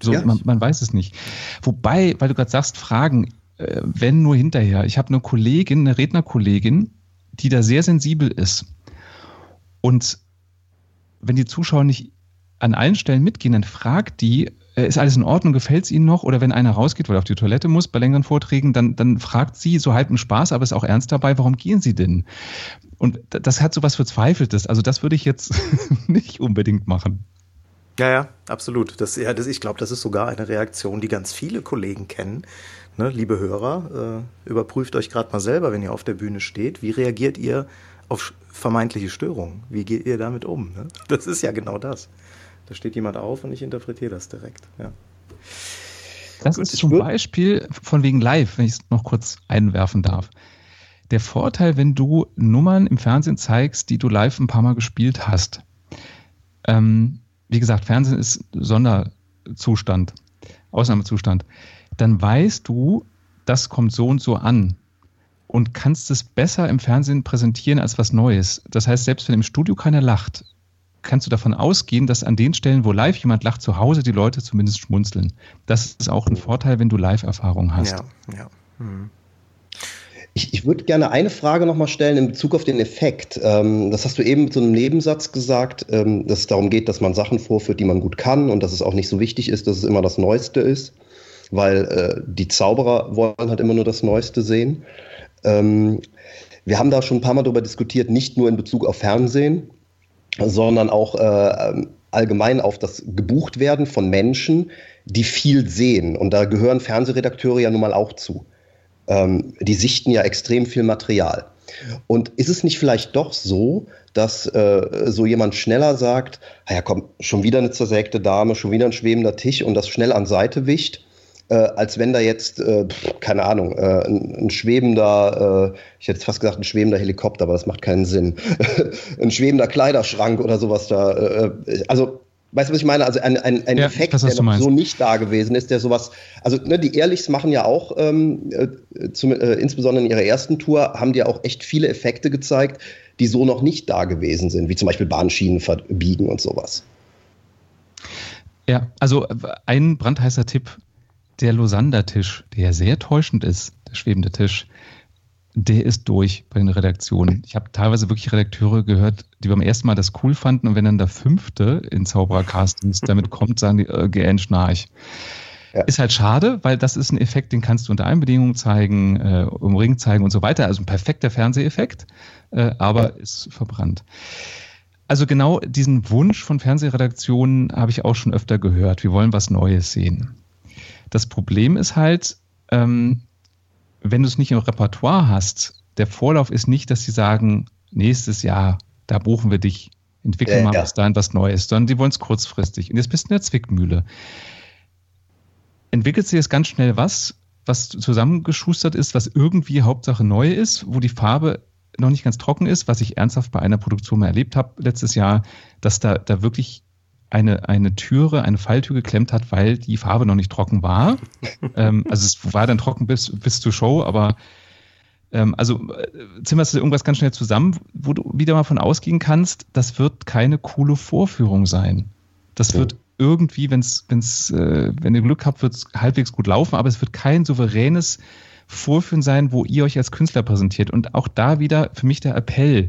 So, ja. man, man, weiß es nicht. Wobei, weil du gerade sagst, Fragen, äh, wenn nur hinterher. Ich habe eine Kollegin, eine Rednerkollegin, die da sehr sensibel ist und wenn die Zuschauer nicht an allen Stellen mitgehen, dann fragt die, äh, ist alles in Ordnung, gefällt es Ihnen noch? Oder wenn einer rausgeht, weil er auf die Toilette muss bei längeren Vorträgen, dann, dann fragt sie so halb im Spaß, aber ist auch ernst dabei, warum gehen Sie denn? Und das hat so was Verzweifeltes. Also das würde ich jetzt nicht unbedingt machen. Ja, ja, absolut. Das, ja, das, ich glaube, das ist sogar eine Reaktion, die ganz viele Kollegen kennen. Ne, liebe Hörer, äh, überprüft euch gerade mal selber, wenn ihr auf der Bühne steht. Wie reagiert ihr auf vermeintliche Störungen. Wie geht ihr damit um? Ne? Das ist ja genau das. Da steht jemand auf und ich interpretiere das direkt. Ja. Das Gut, ist zum Beispiel von wegen live, wenn ich es noch kurz einwerfen darf. Der Vorteil, wenn du Nummern im Fernsehen zeigst, die du live ein paar Mal gespielt hast. Ähm, wie gesagt, Fernsehen ist Sonderzustand, Ausnahmezustand. Dann weißt du, das kommt so und so an und kannst es besser im Fernsehen präsentieren als was Neues. Das heißt, selbst wenn im Studio keiner lacht, kannst du davon ausgehen, dass an den Stellen, wo live jemand lacht, zu Hause die Leute zumindest schmunzeln. Das ist auch ein Vorteil, wenn du Live-Erfahrung hast. Ja, ja. Hm. Ich, ich würde gerne eine Frage nochmal stellen in Bezug auf den Effekt. Ähm, das hast du eben mit so einem Nebensatz gesagt, ähm, dass es darum geht, dass man Sachen vorführt, die man gut kann und dass es auch nicht so wichtig ist, dass es immer das Neueste ist, weil äh, die Zauberer wollen halt immer nur das Neueste sehen. Ähm, wir haben da schon ein paar Mal darüber diskutiert, nicht nur in Bezug auf Fernsehen, sondern auch äh, allgemein auf das Gebuchtwerden von Menschen, die viel sehen. Und da gehören Fernsehredakteure ja nun mal auch zu. Ähm, die sichten ja extrem viel Material. Und ist es nicht vielleicht doch so, dass äh, so jemand schneller sagt, ja komm, schon wieder eine zersägte Dame, schon wieder ein schwebender Tisch und das schnell an Seite wischt, äh, als wenn da jetzt, äh, keine Ahnung, äh, ein, ein, schwebender, äh, ich hätte fast gesagt ein schwebender Helikopter, aber das macht keinen Sinn, ein schwebender Kleiderschrank oder sowas da. Äh, also Weißt du, was ich meine? Also ein, ein, ein ja, Effekt, weiß, der noch so nicht da gewesen ist, der sowas, also ne, die Ehrlichs machen ja auch, ähm, äh, zum, äh, insbesondere in ihrer ersten Tour, haben die ja auch echt viele Effekte gezeigt, die so noch nicht da gewesen sind, wie zum Beispiel Bahnschienen verbiegen und sowas. Ja, also ein brandheißer Tipp, der Losander-Tisch, der ja sehr täuschend ist, der schwebende Tisch, der ist durch bei den Redaktionen. Ich habe teilweise wirklich Redakteure gehört, die beim ersten Mal das cool fanden und wenn dann der fünfte in Zauberer-Castings damit kommt, sagen die, äh, gähn schnarch. Ja. Ist halt schade, weil das ist ein Effekt, den kannst du unter allen Bedingungen zeigen, äh, im Ring zeigen und so weiter. Also ein perfekter Fernseheffekt, äh, aber ja. ist verbrannt. Also genau diesen Wunsch von Fernsehredaktionen habe ich auch schon öfter gehört. Wir wollen was Neues sehen. Das Problem ist halt, ähm, wenn du es nicht im Repertoire hast, der Vorlauf ist nicht, dass sie sagen, nächstes Jahr, da buchen wir dich, entwickeln äh, mal ja. was dahin, was Neues, sondern die wollen es kurzfristig. Und jetzt bist du in der Zwickmühle. Entwickelt sich jetzt ganz schnell was, was zusammengeschustert ist, was irgendwie Hauptsache neu ist, wo die Farbe noch nicht ganz trocken ist, was ich ernsthaft bei einer Produktion mal erlebt habe letztes Jahr, dass da, da wirklich eine, eine Türe, eine Falltür geklemmt hat, weil die Farbe noch nicht trocken war. ähm, also es war dann trocken bis, bis zur Show, aber ähm, also äh, zimmerst du irgendwas ganz schnell zusammen, wo du wieder mal von ausgehen kannst, das wird keine coole Vorführung sein. Das wird irgendwie, wenn's, wenn's, äh, wenn ihr Glück habt, wird es halbwegs gut laufen, aber es wird kein souveränes Vorführen sein, wo ihr euch als Künstler präsentiert. Und auch da wieder für mich der Appell,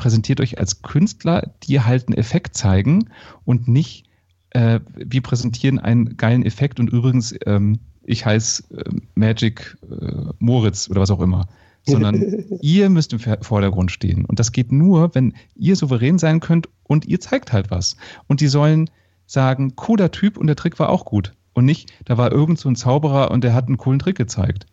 präsentiert euch als Künstler, die halt einen Effekt zeigen und nicht, äh, wir präsentieren einen geilen Effekt und übrigens, ähm, ich heiße äh, Magic äh, Moritz oder was auch immer. Sondern ihr müsst im Vordergrund stehen. Und das geht nur, wenn ihr souverän sein könnt und ihr zeigt halt was. Und die sollen sagen, cooler Typ und der Trick war auch gut. Und nicht, da war irgend so ein Zauberer und der hat einen coolen Trick gezeigt.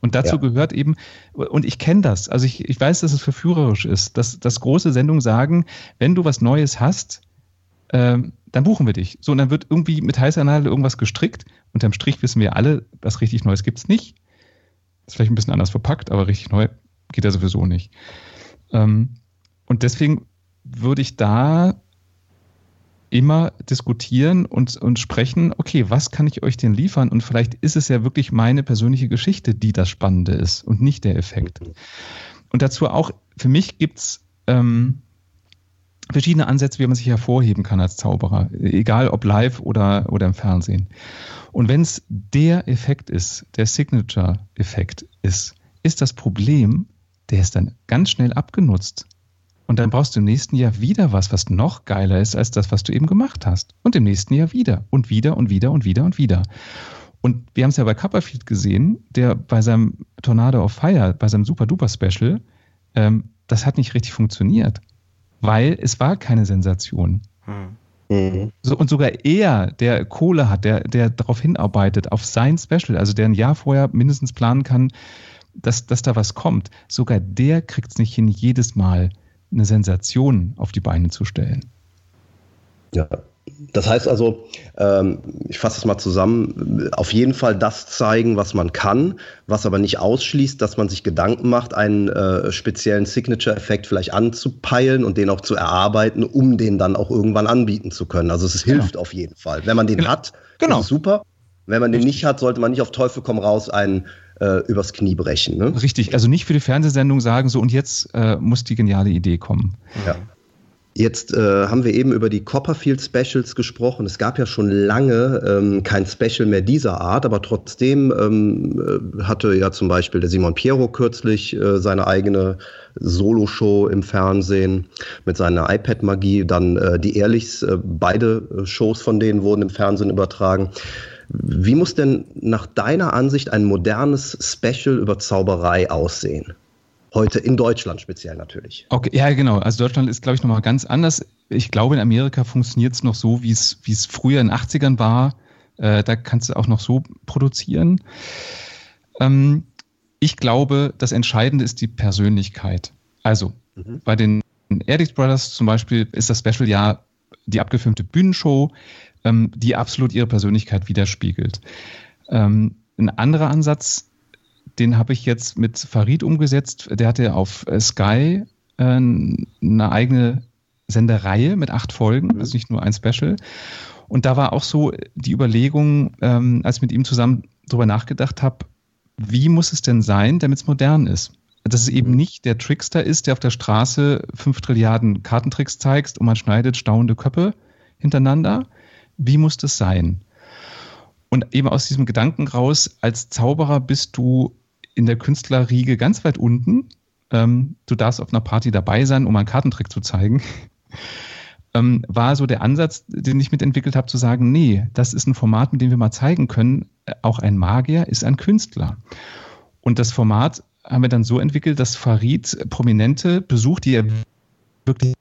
Und dazu ja. gehört eben, und ich kenne das, also ich, ich weiß, dass es verführerisch ist, dass, dass große Sendungen sagen, wenn du was Neues hast, ähm, dann buchen wir dich. So, und dann wird irgendwie mit heißer Nadel irgendwas gestrickt. Unterm Strich wissen wir alle, was richtig Neues gibt es nicht. Ist vielleicht ein bisschen anders verpackt, aber richtig neu geht ja sowieso nicht. Ähm, und deswegen würde ich da immer diskutieren und, und sprechen, okay, was kann ich euch denn liefern? Und vielleicht ist es ja wirklich meine persönliche Geschichte, die das Spannende ist und nicht der Effekt. Und dazu auch, für mich gibt's ähm, verschiedene Ansätze, wie man sich hervorheben kann als Zauberer, egal ob live oder, oder im Fernsehen. Und wenn es der Effekt ist, der Signature-Effekt ist, ist das Problem, der ist dann ganz schnell abgenutzt. Und dann brauchst du im nächsten Jahr wieder was, was noch geiler ist als das, was du eben gemacht hast. Und im nächsten Jahr wieder und wieder und wieder und wieder und wieder. Und wir haben es ja bei Copperfield gesehen, der bei seinem Tornado of Fire, bei seinem Super Duper Special, ähm, das hat nicht richtig funktioniert, weil es war keine Sensation. Mhm. So, und sogar er, der Kohle hat, der, der darauf hinarbeitet, auf sein Special, also der ein Jahr vorher mindestens planen kann, dass, dass da was kommt, sogar der kriegt es nicht hin, jedes Mal eine Sensation auf die Beine zu stellen. Ja, das heißt also, ähm, ich fasse es mal zusammen, auf jeden Fall das zeigen, was man kann, was aber nicht ausschließt, dass man sich Gedanken macht, einen äh, speziellen Signature-Effekt vielleicht anzupeilen und den auch zu erarbeiten, um den dann auch irgendwann anbieten zu können. Also es hilft genau. auf jeden Fall. Wenn man den genau. hat, genau. ist super. Wenn man den nicht hat, sollte man nicht auf Teufel komm raus einen äh, übers Knie brechen. Ne? Richtig, also nicht für die Fernsehsendung sagen, so und jetzt äh, muss die geniale Idee kommen. Ja. Jetzt äh, haben wir eben über die Copperfield Specials gesprochen. Es gab ja schon lange ähm, kein Special mehr dieser Art, aber trotzdem ähm, äh, hatte ja zum Beispiel der Simon Piero kürzlich äh, seine eigene Solo-Show im Fernsehen mit seiner iPad-Magie. Dann äh, die Ehrlichs, äh, beide äh, Shows von denen wurden im Fernsehen übertragen. Wie muss denn nach deiner Ansicht ein modernes Special über Zauberei aussehen? Heute in Deutschland speziell natürlich. Okay, ja, genau. Also Deutschland ist, glaube ich, nochmal ganz anders. Ich glaube, in Amerika funktioniert es noch so, wie es früher in den 80ern war. Äh, da kannst du auch noch so produzieren. Ähm, ich glaube, das Entscheidende ist die Persönlichkeit. Also mhm. bei den Erdix Brothers zum Beispiel ist das Special ja die abgefilmte Bühnenshow ähm, die absolut ihre Persönlichkeit widerspiegelt. Ähm, ein anderer Ansatz, den habe ich jetzt mit Farid umgesetzt. Der hatte auf äh, Sky äh, eine eigene Sendereihe mit acht Folgen, also nicht nur ein Special. Und da war auch so die Überlegung, ähm, als ich mit ihm zusammen darüber nachgedacht habe, wie muss es denn sein, damit es modern ist? Dass es eben nicht der Trickster ist, der auf der Straße fünf Trilliarden Kartentricks zeigt und man schneidet staunende Köpfe hintereinander. Wie muss das sein? Und eben aus diesem Gedanken raus, als Zauberer bist du in der Künstlerriege ganz weit unten. Ähm, du darfst auf einer Party dabei sein, um einen Kartentrick zu zeigen. ähm, war so der Ansatz, den ich mitentwickelt habe, zu sagen, nee, das ist ein Format, mit dem wir mal zeigen können, äh, auch ein Magier ist ein Künstler. Und das Format haben wir dann so entwickelt, dass Farid Prominente besucht, die er wirklich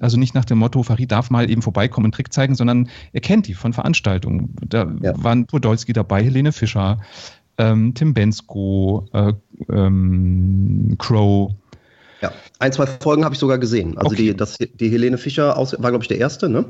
also nicht nach dem Motto, Farid darf mal eben vorbeikommen und Trick zeigen, sondern er kennt die von Veranstaltungen. Da ja. waren Podolski dabei, Helene Fischer, ähm, Tim Bensko, äh, ähm, Crow. Ja, ein, zwei Folgen habe ich sogar gesehen. Also okay. die, das, die Helene Fischer aus, war, glaube ich, der erste, ne?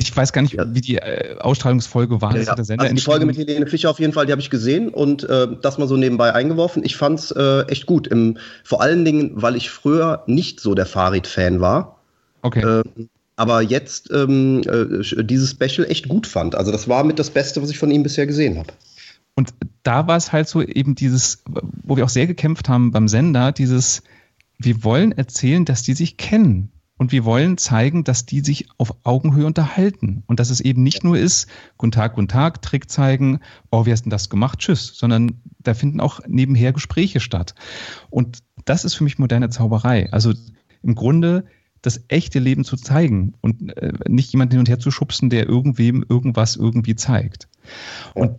Ich weiß gar nicht, ja. wie die äh, Ausstrahlungsfolge war. Ja, ja. Also die Folge mit Helene Fischer auf jeden Fall, die habe ich gesehen und äh, das mal so nebenbei eingeworfen. Ich fand es äh, echt gut. Im, vor allen Dingen, weil ich früher nicht so der Farid-Fan war. Okay. Ähm, aber jetzt ähm, äh, dieses Special echt gut fand. Also das war mit das Beste, was ich von ihm bisher gesehen habe. Und da war es halt so eben dieses, wo wir auch sehr gekämpft haben beim Sender, dieses, wir wollen erzählen, dass die sich kennen. Und wir wollen zeigen, dass die sich auf Augenhöhe unterhalten. Und dass es eben nicht nur ist, guten Tag, guten Tag, Trick zeigen, oh, wie hast denn das gemacht? Tschüss. Sondern da finden auch nebenher Gespräche statt. Und das ist für mich moderne Zauberei. Also im Grunde das echte Leben zu zeigen und äh, nicht jemanden hin und her zu schubsen, der irgendwem irgendwas irgendwie zeigt. Und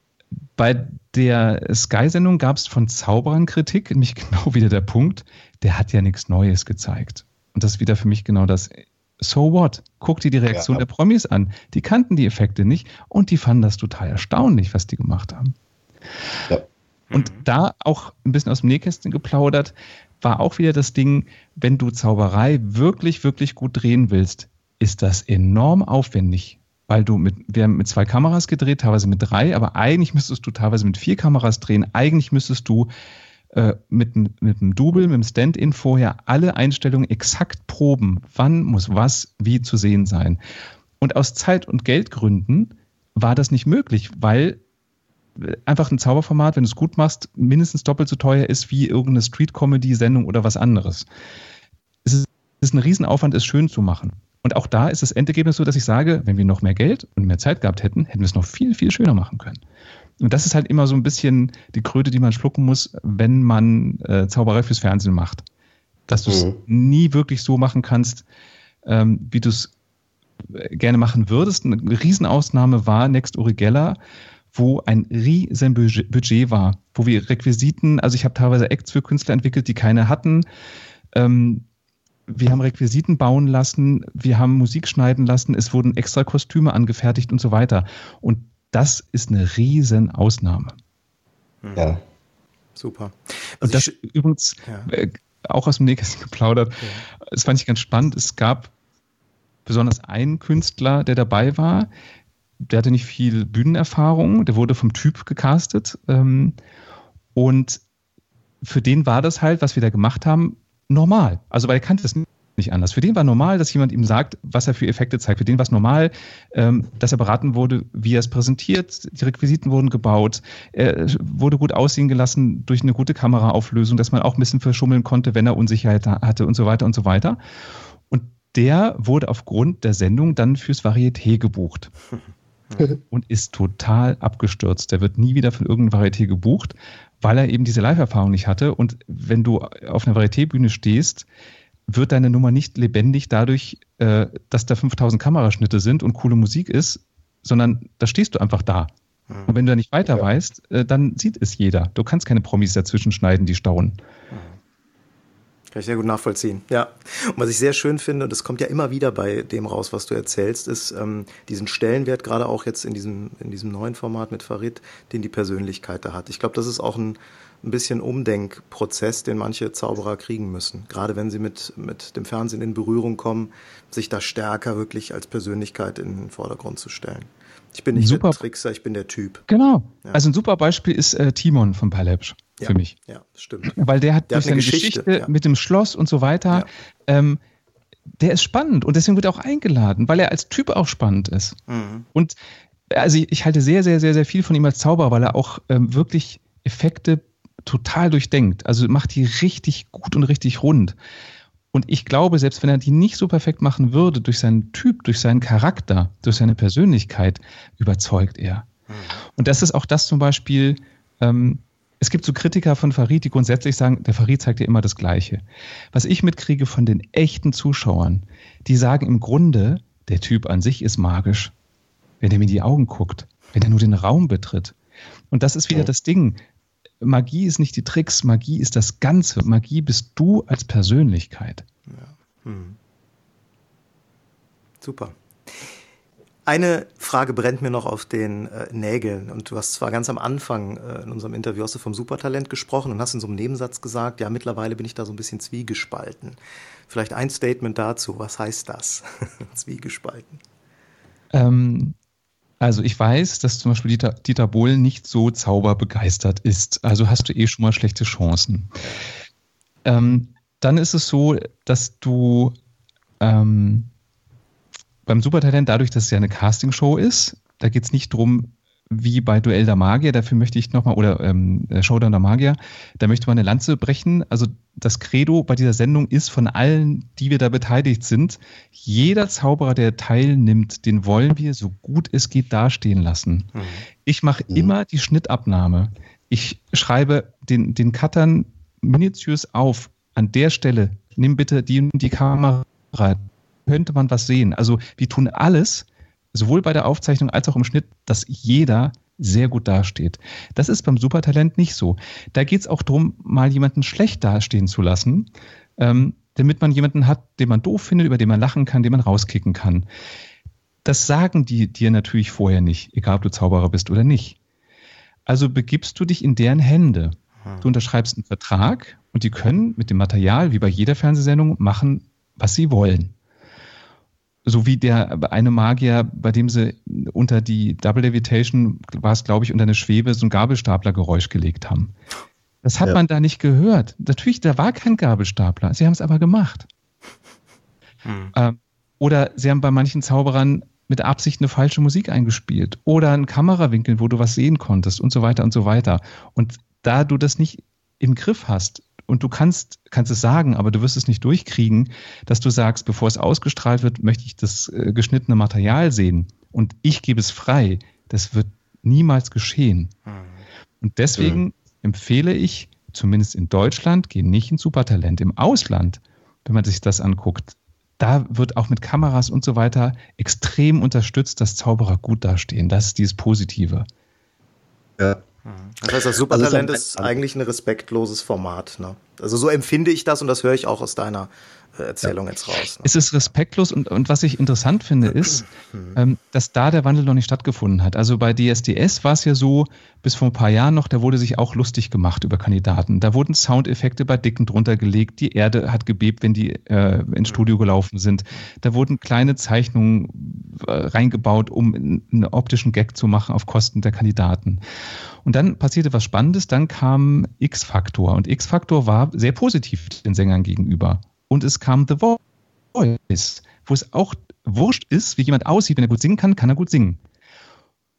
bei der Sky-Sendung gab es von Zauberern Kritik, nämlich genau wieder der Punkt, der hat ja nichts Neues gezeigt. Und das ist wieder für mich genau das. So what? Guck dir die Reaktion ja. der Promis an. Die kannten die Effekte nicht und die fanden das total erstaunlich, was die gemacht haben. Ja. Und mhm. da auch ein bisschen aus dem Nähkästchen geplaudert, war auch wieder das Ding, wenn du Zauberei wirklich, wirklich gut drehen willst, ist das enorm aufwendig. Weil du mit, wir haben mit zwei Kameras gedreht, teilweise mit drei, aber eigentlich müsstest du teilweise mit vier Kameras drehen. Eigentlich müsstest du äh, mit, mit einem Double, mit dem Stand-in vorher alle Einstellungen exakt proben. Wann muss was wie zu sehen sein? Und aus Zeit- und Geldgründen war das nicht möglich, weil einfach ein Zauberformat, wenn du es gut machst, mindestens doppelt so teuer ist wie irgendeine Street-Comedy-Sendung oder was anderes. Es ist, es ist ein Riesenaufwand, es schön zu machen. Und auch da ist das Endergebnis so, dass ich sage, wenn wir noch mehr Geld und mehr Zeit gehabt hätten, hätten wir es noch viel, viel schöner machen können. Und das ist halt immer so ein bisschen die Kröte, die man schlucken muss, wenn man äh, Zauberei fürs Fernsehen macht. Dass du es mhm. nie wirklich so machen kannst, ähm, wie du es äh, gerne machen würdest. Eine Riesenausnahme war Next Urigella, wo ein riesen Budget war, wo wir Requisiten, also ich habe teilweise Acts für Künstler entwickelt, die keine hatten. Ähm, wir haben Requisiten bauen lassen, wir haben Musik schneiden lassen, es wurden extra Kostüme angefertigt und so weiter. Und das ist eine riesen Ausnahme. Hm. Ja. Super. Also und das übrigens ja. äh, auch aus dem Nähkästchen geplaudert. Ja. Das fand ich ganz spannend. Es gab besonders einen Künstler, der dabei war. Der hatte nicht viel Bühnenerfahrung. Der wurde vom Typ gecastet. Ähm, und für den war das halt, was wir da gemacht haben, normal. Also, weil er kannte das nicht anders. Für den war normal, dass jemand ihm sagt, was er für Effekte zeigt. Für den war es normal, ähm, dass er beraten wurde, wie er es präsentiert. Die Requisiten wurden gebaut. Er wurde gut aussehen gelassen durch eine gute Kameraauflösung, dass man auch ein bisschen verschummeln konnte, wenn er Unsicherheit hatte und so weiter und so weiter. Und der wurde aufgrund der Sendung dann fürs Varieté gebucht. und ist total abgestürzt. Der wird nie wieder von irgendeinem Varieté gebucht, weil er eben diese Live-Erfahrung nicht hatte. Und wenn du auf einer Varieté-Bühne stehst, wird deine Nummer nicht lebendig dadurch, äh, dass da 5000 Kameraschnitte sind und coole Musik ist, sondern da stehst du einfach da. Hm. Und wenn du da nicht weiter ja. weißt, äh, dann sieht es jeder. Du kannst keine Promis dazwischen schneiden, die stauen. Kann ich sehr gut nachvollziehen. Ja. Und was ich sehr schön finde, und das kommt ja immer wieder bei dem raus, was du erzählst, ist ähm, diesen Stellenwert, gerade auch jetzt in diesem, in diesem neuen Format mit Farid, den die Persönlichkeit da hat. Ich glaube, das ist auch ein, ein bisschen Umdenkprozess, den manche Zauberer kriegen müssen. Gerade wenn sie mit, mit dem Fernsehen in Berührung kommen, sich da stärker wirklich als Persönlichkeit in den Vordergrund zu stellen. Ich bin nicht super, der Trickser, ich bin der Typ. Genau. Ja. Also ein super Beispiel ist äh, Timon von Palebsch ja, für mich. Ja, stimmt. Weil der hat der durch hat seine Geschichte, Geschichte ja. mit dem Schloss und so weiter, ähm, der ist spannend und deswegen wird er auch eingeladen, weil er als Typ auch spannend ist. Mhm. Und also ich, ich, halte sehr, sehr, sehr, sehr viel von ihm als Zauberer, weil er auch ähm, wirklich Effekte total durchdenkt. Also macht die richtig gut und richtig rund. Und ich glaube, selbst wenn er die nicht so perfekt machen würde, durch seinen Typ, durch seinen Charakter, durch seine Persönlichkeit, überzeugt er. Mhm. Und das ist auch das zum Beispiel, ähm, es gibt so Kritiker von Farid, die grundsätzlich sagen, der Farid zeigt ja immer das Gleiche. Was ich mitkriege von den echten Zuschauern, die sagen im Grunde, der Typ an sich ist magisch, wenn er mir in die Augen guckt, wenn er nur den Raum betritt. Und das ist wieder das Ding. Magie ist nicht die Tricks, Magie ist das Ganze. Magie bist du als Persönlichkeit. Ja. Hm. Super. Eine Frage brennt mir noch auf den äh, Nägeln. Und du hast zwar ganz am Anfang äh, in unserem Interview hast du vom Supertalent gesprochen und hast in so einem Nebensatz gesagt, ja, mittlerweile bin ich da so ein bisschen zwiegespalten. Vielleicht ein Statement dazu. Was heißt das? zwiegespalten. Ähm, also ich weiß, dass zum Beispiel Dieter, Dieter Bohlen nicht so zauberbegeistert ist. Also hast du eh schon mal schlechte Chancen. Ähm, dann ist es so, dass du ähm, beim Supertalent, dadurch, dass es ja eine Castingshow ist, da geht es nicht darum, wie bei Duell der Magier, dafür möchte ich nochmal, oder ähm, Showdown der Magier, da möchte man eine Lanze brechen. Also das Credo bei dieser Sendung ist von allen, die wir da beteiligt sind, jeder Zauberer, der teilnimmt, den wollen wir so gut es geht dastehen lassen. Mhm. Ich mache mhm. immer die Schnittabnahme. Ich schreibe den, den Cuttern minutiös auf, an der Stelle, nimm bitte die, die Kamera könnte man was sehen. Also wir tun alles, sowohl bei der Aufzeichnung als auch im Schnitt, dass jeder sehr gut dasteht. Das ist beim Supertalent nicht so. Da geht es auch darum, mal jemanden schlecht dastehen zu lassen, ähm, damit man jemanden hat, den man doof findet, über den man lachen kann, den man rauskicken kann. Das sagen die dir natürlich vorher nicht, egal ob du Zauberer bist oder nicht. Also begibst du dich in deren Hände. Du unterschreibst einen Vertrag und die können mit dem Material, wie bei jeder Fernsehsendung, machen, was sie wollen so wie der eine Magier, bei dem sie unter die Double Levitation, war es glaube ich, unter eine Schwebe so ein Gabelstaplergeräusch gelegt haben. Das hat ja. man da nicht gehört. Natürlich, da war kein Gabelstapler. Sie haben es aber gemacht. Hm. Ähm, oder sie haben bei manchen Zauberern mit Absicht eine falsche Musik eingespielt. Oder einen Kamerawinkel, wo du was sehen konntest und so weiter und so weiter. Und da du das nicht im Griff hast, und du kannst, kannst es sagen, aber du wirst es nicht durchkriegen, dass du sagst, bevor es ausgestrahlt wird, möchte ich das äh, geschnittene Material sehen und ich gebe es frei. Das wird niemals geschehen. Mhm. Und deswegen mhm. empfehle ich, zumindest in Deutschland, geh nicht ins Supertalent. Im Ausland, wenn man sich das anguckt, da wird auch mit Kameras und so weiter extrem unterstützt, dass Zauberer gut dastehen. Das ist dieses Positive. Ja. Das heißt, das Supertalent also ist, ist, eigentlich ein respektloses Format. Ne? Also so empfinde ich das und das höre ich auch aus deiner Erzählung ja. jetzt raus. Ne? Es ist respektlos und, und was ich interessant finde, ist, mhm. ähm, dass da der Wandel noch nicht stattgefunden hat. Also bei DSDS war es ja so, bis vor ein paar Jahren noch, da wurde sich auch lustig gemacht über Kandidaten. Da wurden Soundeffekte bei Dicken drunter gelegt, die Erde hat gebebt, wenn die äh, ins Studio gelaufen sind. Da wurden kleine Zeichnungen äh, reingebaut, um einen optischen Gag zu machen auf Kosten der Kandidaten. Und dann passierte was Spannendes, dann kam X-Factor und X-Factor war sehr positiv den Sängern gegenüber und es kam The Voice, wo es auch wurscht ist, wie jemand aussieht. Wenn er gut singen kann, kann er gut singen.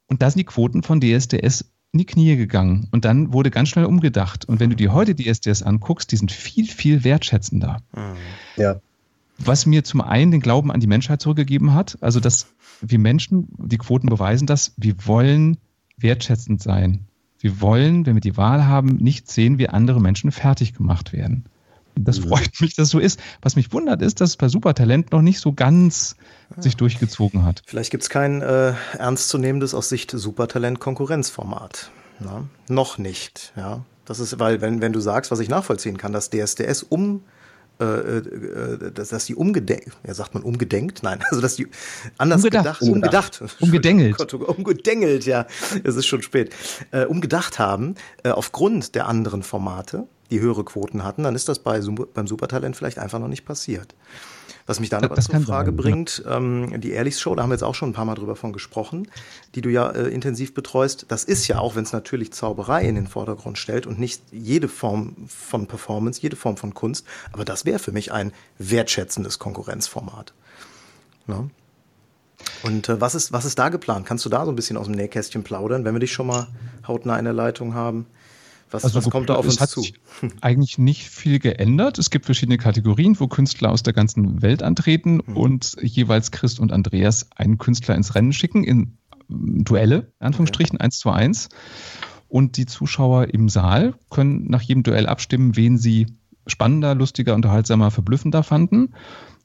Und da sind die Quoten von DSDS in die Knie gegangen. Und dann wurde ganz schnell umgedacht. Und wenn du dir heute DSDS anguckst, die sind viel, viel wertschätzender. Ja. Was mir zum einen den Glauben an die Menschheit zurückgegeben hat, also dass wir Menschen, die Quoten beweisen das, wir wollen wertschätzend sein. Wir wollen, wenn wir die Wahl haben, nicht sehen, wie andere Menschen fertig gemacht werden. Das mhm. freut mich, dass es so ist. Was mich wundert, ist, dass es bei Supertalent noch nicht so ganz ja. sich durchgezogen hat. Vielleicht gibt es kein äh, ernstzunehmendes aus Sicht Supertalent-Konkurrenzformat. Noch nicht, ja. Das ist, weil, wenn, wenn du sagst, was ich nachvollziehen kann, dass DSDS um äh, äh, dass, dass die umgedenkt, ja, sagt man umgedenkt? Nein, also dass die anders umgedacht, gedacht, umgedacht, umgedengelt, oh umgedengelt, ja, es ist schon spät, äh, umgedacht haben äh, aufgrund der anderen Formate die höhere Quoten hatten, dann ist das bei, beim Supertalent vielleicht einfach noch nicht passiert. Was mich dann aber zur Frage sein, bringt, ähm, die Ehrlichs Show, da haben wir jetzt auch schon ein paar Mal drüber von gesprochen, die du ja äh, intensiv betreust. Das ist ja auch, wenn es natürlich Zauberei in den Vordergrund stellt und nicht jede Form von Performance, jede Form von Kunst, aber das wäre für mich ein wertschätzendes Konkurrenzformat. Ne? Und äh, was, ist, was ist da geplant? Kannst du da so ein bisschen aus dem Nähkästchen plaudern, wenn wir dich schon mal hautnah in der Leitung haben? Was, also was kommt da auf uns zu? Eigentlich nicht viel geändert. Es gibt verschiedene Kategorien, wo Künstler aus der ganzen Welt antreten mhm. und jeweils Christ und Andreas einen Künstler ins Rennen schicken, in Duelle, Anführungsstrichen, okay. 1 zu 1. Und die Zuschauer im Saal können nach jedem Duell abstimmen, wen sie spannender, lustiger, unterhaltsamer, verblüffender fanden.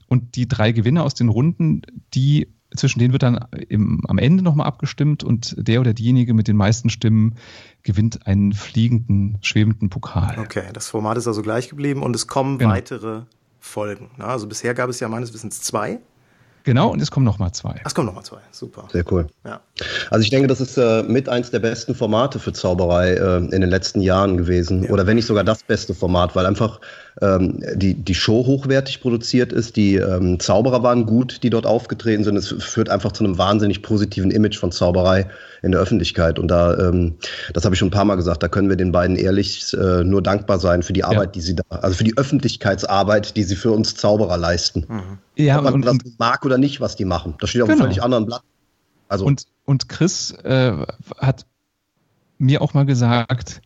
Und die drei Gewinner aus den Runden, die zwischen denen wird dann im, am Ende nochmal abgestimmt und der oder diejenige mit den meisten Stimmen gewinnt einen fliegenden, schwebenden Pokal. Okay, das Format ist also gleich geblieben und es kommen genau. weitere Folgen. Also bisher gab es ja meines Wissens zwei. Genau, und es kommen nochmal zwei. Es kommen nochmal zwei, super. Sehr cool. Ja. Also ich denke, das ist äh, mit eins der besten Formate für Zauberei äh, in den letzten Jahren gewesen. Ja. Oder wenn nicht sogar das beste Format, weil einfach ähm, die, die Show hochwertig produziert ist, die ähm, Zauberer waren gut, die dort aufgetreten sind. Es führt einfach zu einem wahnsinnig positiven Image von Zauberei in der Öffentlichkeit. Und da, ähm, das habe ich schon ein paar Mal gesagt, da können wir den beiden ehrlich äh, nur dankbar sein für die Arbeit, ja. die sie da, also für die Öffentlichkeitsarbeit, die sie für uns Zauberer leisten. Mhm. Ja, Ob man und, das mag oder nicht, was die machen. Das steht auf genau. einem völlig anderen Blatt. Also. Und, und Chris äh, hat mir auch mal gesagt,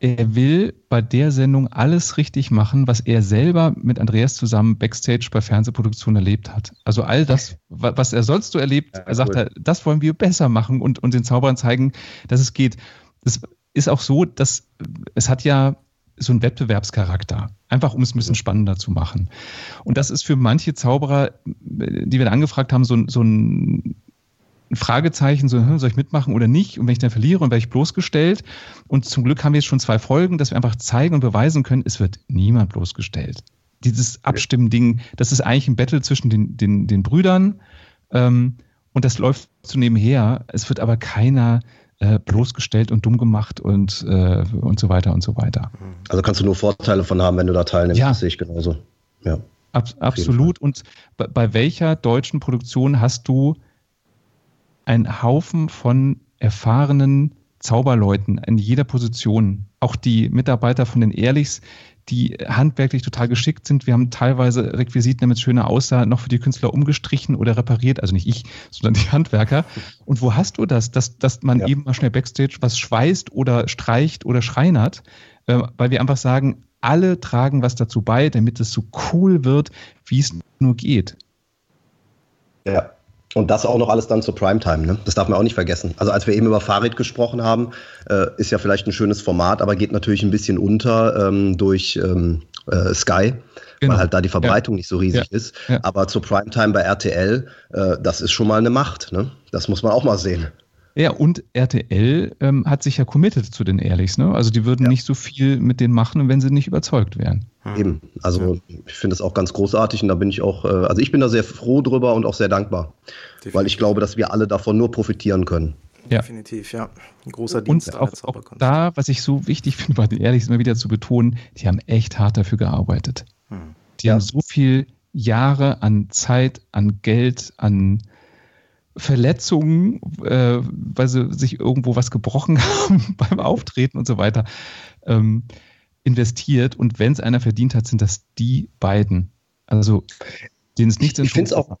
er will bei der Sendung alles richtig machen, was er selber mit Andreas zusammen backstage bei Fernsehproduktionen erlebt hat. Also all das, was er sonst so erlebt, ja, er sagt er, das wollen wir besser machen und, und den Zauberern zeigen, dass es geht. Das ist auch so, dass es hat ja so einen Wettbewerbscharakter. Einfach um es ein bisschen spannender zu machen. Und das ist für manche Zauberer, die wir da angefragt haben, so, so ein ein Fragezeichen, so, hm, soll ich mitmachen oder nicht? Und wenn ich dann verliere und werde ich bloßgestellt. Und zum Glück haben wir jetzt schon zwei Folgen, dass wir einfach zeigen und beweisen können, es wird niemand bloßgestellt. Dieses Abstimmen-Ding, das ist eigentlich ein Battle zwischen den, den, den Brüdern. Ähm, und das läuft so nebenher. Es wird aber keiner äh, bloßgestellt und dumm gemacht und, äh, und so weiter und so weiter. Also kannst du nur Vorteile von haben, wenn du da teilnimmst. Ja. Das sehe ich genauso. Ja. Ab, absolut. Und bei, bei welcher deutschen Produktion hast du ein Haufen von erfahrenen Zauberleuten in jeder Position. Auch die Mitarbeiter von den Ehrlichs, die handwerklich total geschickt sind. Wir haben teilweise Requisiten, damit es schöner aussah, noch für die Künstler umgestrichen oder repariert. Also nicht ich, sondern die Handwerker. Und wo hast du das, dass, dass man ja. eben mal schnell Backstage was schweißt oder streicht oder schreinert? Äh, weil wir einfach sagen, alle tragen was dazu bei, damit es so cool wird, wie es nur geht. Ja, und das auch noch alles dann zur Primetime, ne? Das darf man auch nicht vergessen. Also als wir eben über Farid gesprochen haben, äh, ist ja vielleicht ein schönes Format, aber geht natürlich ein bisschen unter ähm, durch ähm, äh, Sky, genau. weil halt da die Verbreitung ja. nicht so riesig ja. ist. Ja. Aber zur Primetime bei RTL, äh, das ist schon mal eine Macht, ne? Das muss man auch mal sehen. Ja, und RTL ähm, hat sich ja committed zu den Ehrlichs. Ne? Also die würden nicht so viel mit denen machen, wenn sie nicht überzeugt wären. Eben. Also ja. ich finde das auch ganz großartig und da bin ich auch, äh, also ich bin da sehr froh drüber und auch sehr dankbar. Definitiv. Weil ich glaube, dass wir alle davon nur profitieren können. Ja. Definitiv, ja. Ein großer Dienst. Und auch, auch da, was ich so wichtig finde, bei den Ehrlichs immer wieder zu betonen, die haben echt hart dafür gearbeitet. Hm. Die ja. haben so viel Jahre an Zeit, an Geld, an Verletzungen, äh, weil sie sich irgendwo was gebrochen haben beim Auftreten und so weiter, ähm, investiert. Und wenn es einer verdient hat, sind das die beiden. Also, denen es nichts ich, ich finde es auch,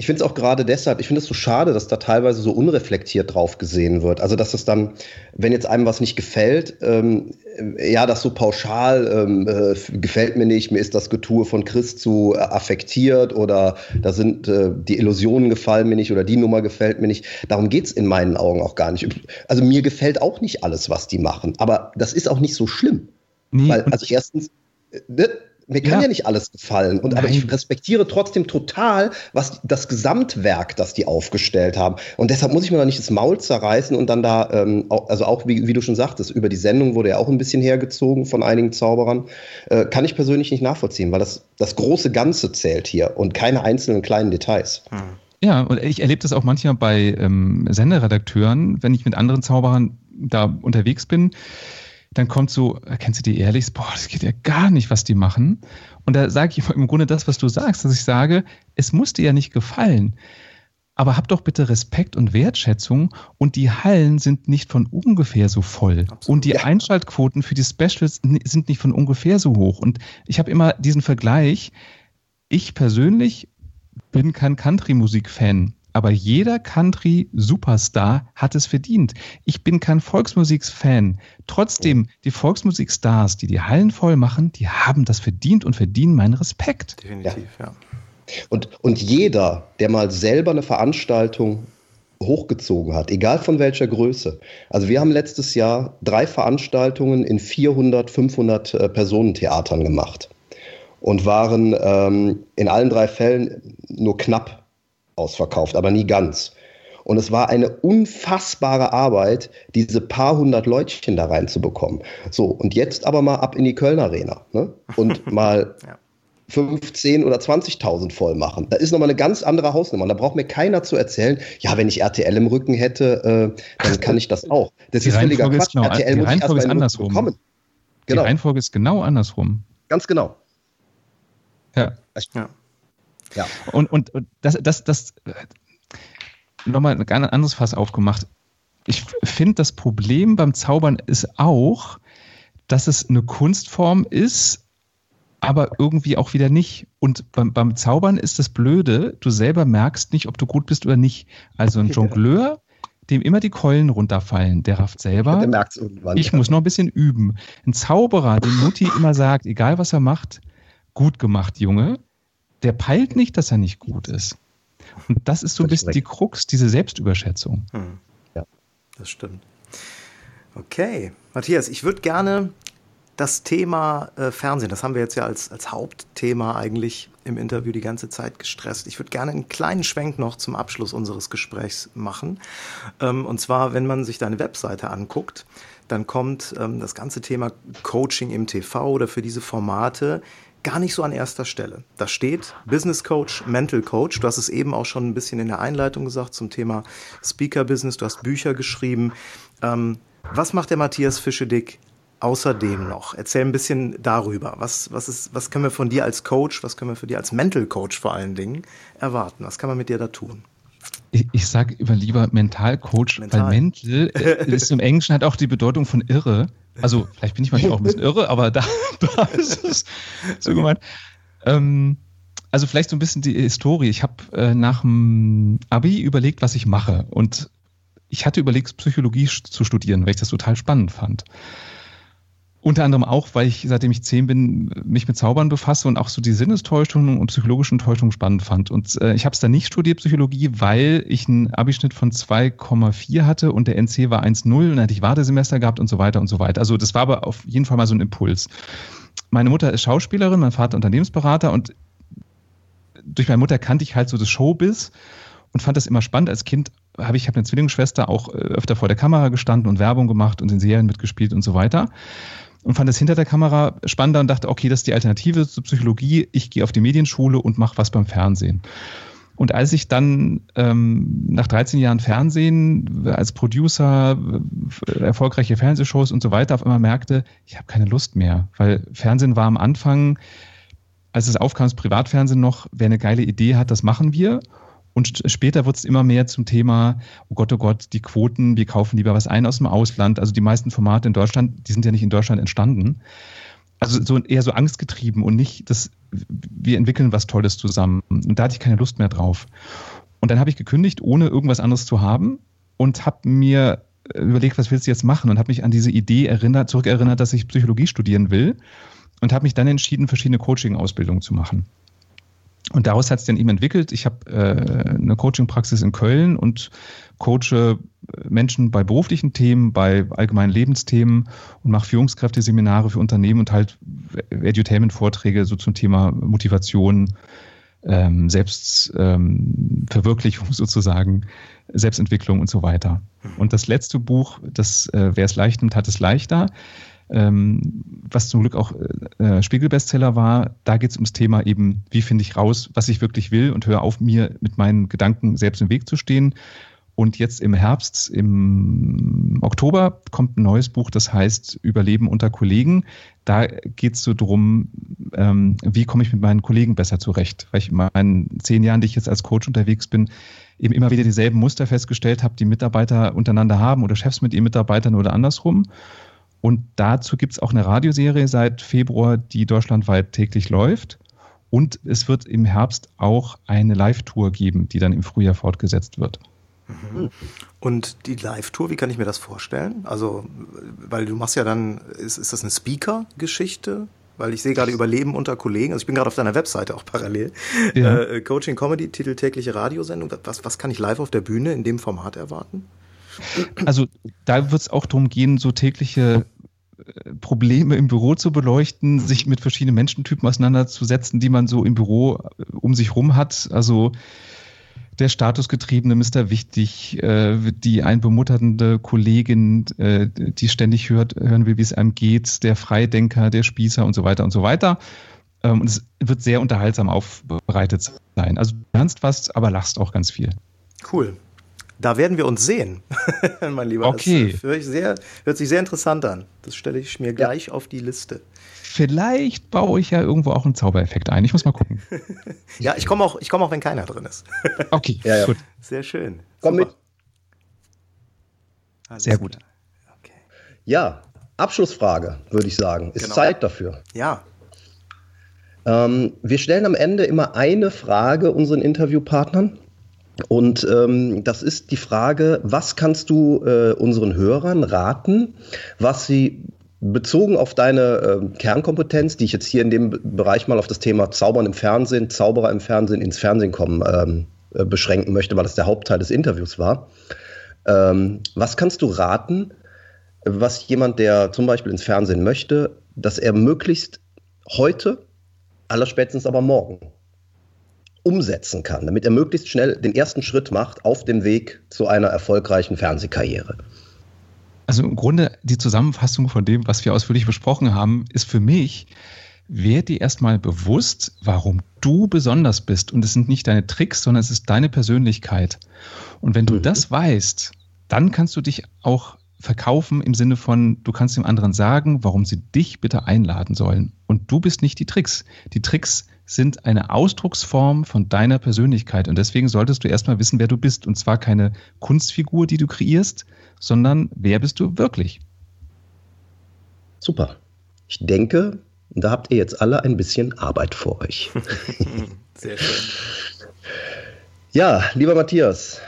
ich finde es auch gerade deshalb, ich finde es so schade, dass da teilweise so unreflektiert drauf gesehen wird. Also, dass es dann, wenn jetzt einem was nicht gefällt, ähm, ja, das so pauschal ähm, äh, gefällt mir nicht, mir ist das Getue von Chris zu äh, affektiert oder da sind äh, die Illusionen gefallen mir nicht oder die Nummer gefällt mir nicht. Darum geht es in meinen Augen auch gar nicht. Also, mir gefällt auch nicht alles, was die machen, aber das ist auch nicht so schlimm. Nee, Weil, also erstens, äh, ne, mir kann ja. ja, nicht alles gefallen. Und aber ich respektiere trotzdem total, was das Gesamtwerk, das die aufgestellt haben. Und deshalb muss ich mir da nicht das Maul zerreißen und dann da, ähm, auch, also auch wie, wie, du schon sagtest, über die Sendung wurde ja auch ein bisschen hergezogen von einigen Zauberern. Äh, kann ich persönlich nicht nachvollziehen, weil das, das große Ganze zählt hier und keine einzelnen kleinen Details. Hm. Ja, und ich erlebe das auch manchmal bei ähm, Senderedakteuren, wenn ich mit anderen Zauberern da unterwegs bin dann kommt so, kennst du die ehrlich? Boah, das geht ja gar nicht, was die machen. Und da sage ich im Grunde das, was du sagst, dass ich sage, es muss dir ja nicht gefallen. Aber hab doch bitte Respekt und Wertschätzung und die Hallen sind nicht von ungefähr so voll. Absolut. Und die ja. Einschaltquoten für die Specials sind nicht von ungefähr so hoch. Und ich habe immer diesen Vergleich. Ich persönlich bin kein Country-Musik-Fan aber jeder Country-Superstar hat es verdient. Ich bin kein Volksmusiks-Fan. Trotzdem, die Volksmusikstars, die die Hallen voll machen, die haben das verdient und verdienen meinen Respekt. Definitiv, ja. ja. Und, und jeder, der mal selber eine Veranstaltung hochgezogen hat, egal von welcher Größe. Also wir haben letztes Jahr drei Veranstaltungen in 400, 500 äh, Personentheatern gemacht und waren ähm, in allen drei Fällen nur knapp ausverkauft, aber nie ganz. Und es war eine unfassbare Arbeit, diese paar hundert Leutchen da reinzubekommen. So, und jetzt aber mal ab in die Köln Arena ne? und mal ja. 15 oder 20.000 voll machen. Da ist nochmal eine ganz andere Hausnummer. Da braucht mir keiner zu erzählen, ja, wenn ich RTL im Rücken hätte, äh, dann kann ich das auch. Das die ist völliger Quatsch. Genau, RTL die Reihenfolge ist andersrum. Genau. Die Reihenfolge ist genau andersrum. Ganz genau. Ja. ja. Ja. Und, und, und das, das, das nochmal ein ganz anderes Fass aufgemacht. Ich finde, das Problem beim Zaubern ist auch, dass es eine Kunstform ist, aber irgendwie auch wieder nicht. Und beim, beim Zaubern ist das Blöde, du selber merkst nicht, ob du gut bist oder nicht. Also ein Jongleur, dem immer die Keulen runterfallen, der rafft selber. Der merkt irgendwann. Ich muss noch ein bisschen üben. Ein Zauberer, dem Mutti immer sagt, egal was er macht, gut gemacht, Junge der peilt nicht, dass er nicht gut ist. Und das ist so ein bisschen die Krux, diese Selbstüberschätzung. Hm. Ja, das stimmt. Okay, Matthias, ich würde gerne das Thema äh, Fernsehen, das haben wir jetzt ja als, als Hauptthema eigentlich im Interview die ganze Zeit gestresst. Ich würde gerne einen kleinen Schwenk noch zum Abschluss unseres Gesprächs machen. Ähm, und zwar, wenn man sich deine Webseite anguckt, dann kommt ähm, das ganze Thema Coaching im TV oder für diese Formate gar nicht so an erster Stelle. Da steht Business Coach, Mental Coach. Du hast es eben auch schon ein bisschen in der Einleitung gesagt zum Thema Speaker Business. Du hast Bücher geschrieben. Ähm, was macht der Matthias Fischedick außerdem noch? Erzähl ein bisschen darüber. Was, was, ist, was können wir von dir als Coach, was können wir von dir als Mental Coach vor allen Dingen erwarten? Was kann man mit dir da tun? Ich, ich sage immer lieber Mentalcoach, Mental. weil Mental äh, ist im Englischen hat auch die Bedeutung von irre. Also vielleicht bin ich manchmal auch ein bisschen irre, aber da, da ist es so gemeint. Ähm, also vielleicht so ein bisschen die Historie. Ich habe äh, nach dem Abi überlegt, was ich mache. Und ich hatte überlegt, Psychologie zu studieren, weil ich das total spannend fand. Unter anderem auch, weil ich, seitdem ich zehn bin, mich mit Zaubern befasse und auch so die Sinnestäuschung und psychologischen Täuschungen spannend fand. Und äh, ich habe es dann nicht studiert, Psychologie, weil ich einen Abischnitt von 2,4 hatte und der NC war 1,0 und dann hatte ich Wartesemester gehabt und so weiter und so weiter. Also das war aber auf jeden Fall mal so ein Impuls. Meine Mutter ist Schauspielerin, mein Vater Unternehmensberater und durch meine Mutter kannte ich halt so das Showbiz und fand das immer spannend. Als Kind habe ich hab eine Zwillingsschwester auch äh, öfter vor der Kamera gestanden und Werbung gemacht und in Serien mitgespielt und so weiter und fand es hinter der Kamera spannender und dachte, okay, das ist die Alternative zur Psychologie. Ich gehe auf die Medienschule und mache was beim Fernsehen. Und als ich dann ähm, nach 13 Jahren Fernsehen als Producer äh, erfolgreiche Fernsehshows und so weiter auf einmal merkte, ich habe keine Lust mehr, weil Fernsehen war am Anfang, als es aufkam, das Privatfernsehen noch, wer eine geile Idee hat, das machen wir. Und später wird es immer mehr zum Thema, oh Gott, oh Gott, die Quoten, wir kaufen lieber was ein aus dem Ausland. Also die meisten Formate in Deutschland, die sind ja nicht in Deutschland entstanden. Also so eher so angstgetrieben und nicht, dass wir entwickeln was Tolles zusammen. Und da hatte ich keine Lust mehr drauf. Und dann habe ich gekündigt, ohne irgendwas anderes zu haben und habe mir überlegt, was willst du jetzt machen? Und habe mich an diese Idee erinnert, zurückerinnert, dass ich Psychologie studieren will und habe mich dann entschieden, verschiedene Coaching-Ausbildungen zu machen. Und daraus hat es dann eben entwickelt. Ich habe äh, eine Coaching-Praxis in Köln und coache Menschen bei beruflichen Themen, bei allgemeinen Lebensthemen und mache Führungskräfteseminare für Unternehmen und halt Edutainment-Vorträge so zum Thema Motivation, ähm, Selbstverwirklichung ähm, sozusagen, Selbstentwicklung und so weiter. Und das letzte Buch, das äh, Wer es leicht nimmt, hat es leichter ähm, was zum Glück auch äh, äh Spiegel-Bestseller war, da geht es ums Thema eben, wie finde ich raus, was ich wirklich will und höre auf, mir mit meinen Gedanken selbst im Weg zu stehen. Und jetzt im Herbst, im Oktober, kommt ein neues Buch, das heißt Überleben unter Kollegen. Da geht es so drum, ähm, wie komme ich mit meinen Kollegen besser zurecht. Weil ich in meinen zehn Jahren, die ich jetzt als Coach unterwegs bin, eben immer wieder dieselben Muster festgestellt habe, die Mitarbeiter untereinander haben oder Chefs mit ihren Mitarbeitern oder andersrum. Und dazu gibt es auch eine Radioserie seit Februar, die deutschlandweit täglich läuft. Und es wird im Herbst auch eine Live-Tour geben, die dann im Frühjahr fortgesetzt wird. Mhm. Und die Live-Tour, wie kann ich mir das vorstellen? Also, weil du machst ja dann, ist, ist das eine Speaker-Geschichte? Weil ich sehe gerade Überleben unter Kollegen. Also ich bin gerade auf deiner Webseite auch parallel. Ja. Äh, Coaching Comedy, Titel tägliche Radiosendung. Was, was kann ich live auf der Bühne in dem Format erwarten? Also da wird es auch darum gehen, so tägliche äh, Probleme im Büro zu beleuchten, sich mit verschiedenen Menschentypen auseinanderzusetzen, die man so im Büro äh, um sich rum hat. Also der Statusgetriebene Mr. Wichtig, äh, die einbemutternde Kollegin, äh, die ständig hört, hören will, wie es einem geht, der Freidenker, der Spießer und so weiter und so weiter. Ähm, und es wird sehr unterhaltsam aufbereitet sein. Also du lernst was, aber lachst auch ganz viel. Cool. Da werden wir uns sehen, mein Lieber. Okay. Das hört, sehr, hört sich sehr interessant an. Das stelle ich mir gleich ja. auf die Liste. Vielleicht baue ich ja irgendwo auch einen Zaubereffekt ein. Ich muss mal gucken. ja, ich komme auch, komm auch, wenn keiner drin ist. okay, ja, ja. gut. Sehr schön. Komm Super. mit. Alles Sehr gut. Okay. Ja, Abschlussfrage, würde ich sagen. Ist genau. Zeit dafür. Ja. Ähm, wir stellen am Ende immer eine Frage unseren Interviewpartnern. Und ähm, das ist die Frage, was kannst du äh, unseren Hörern raten, was sie Bezogen auf deine äh, Kernkompetenz, die ich jetzt hier in dem Bereich mal auf das Thema Zaubern im Fernsehen, Zauberer im Fernsehen, ins Fernsehen kommen ähm, äh, beschränken möchte, weil das der Hauptteil des Interviews war. Ähm, was kannst du raten, was jemand, der zum Beispiel ins Fernsehen möchte, dass er möglichst heute, allerspätestens aber morgen, umsetzen kann, damit er möglichst schnell den ersten Schritt macht auf dem Weg zu einer erfolgreichen Fernsehkarriere? Also im Grunde die Zusammenfassung von dem, was wir ausführlich besprochen haben, ist für mich, werd dir erstmal bewusst, warum du besonders bist. Und es sind nicht deine Tricks, sondern es ist deine Persönlichkeit. Und wenn du mhm. das weißt, dann kannst du dich auch verkaufen im Sinne von, du kannst dem anderen sagen, warum sie dich bitte einladen sollen. Und du bist nicht die Tricks. Die Tricks sind eine Ausdrucksform von deiner Persönlichkeit. Und deswegen solltest du erstmal wissen, wer du bist. Und zwar keine Kunstfigur, die du kreierst, sondern wer bist du wirklich? Super. Ich denke, da habt ihr jetzt alle ein bisschen Arbeit vor euch. Sehr schön. Ja, lieber Matthias,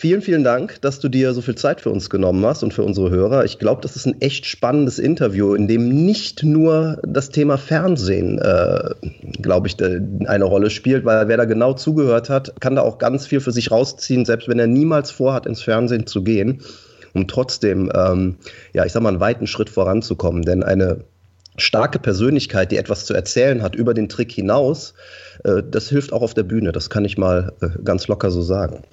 Vielen, vielen Dank, dass du dir so viel Zeit für uns genommen hast und für unsere Hörer. Ich glaube, das ist ein echt spannendes Interview, in dem nicht nur das Thema Fernsehen, äh, glaube ich, eine Rolle spielt, weil wer da genau zugehört hat, kann da auch ganz viel für sich rausziehen, selbst wenn er niemals vorhat, ins Fernsehen zu gehen um trotzdem, ähm, ja, ich sag mal, einen weiten Schritt voranzukommen. Denn eine starke Persönlichkeit, die etwas zu erzählen hat über den Trick hinaus, äh, das hilft auch auf der Bühne. Das kann ich mal äh, ganz locker so sagen.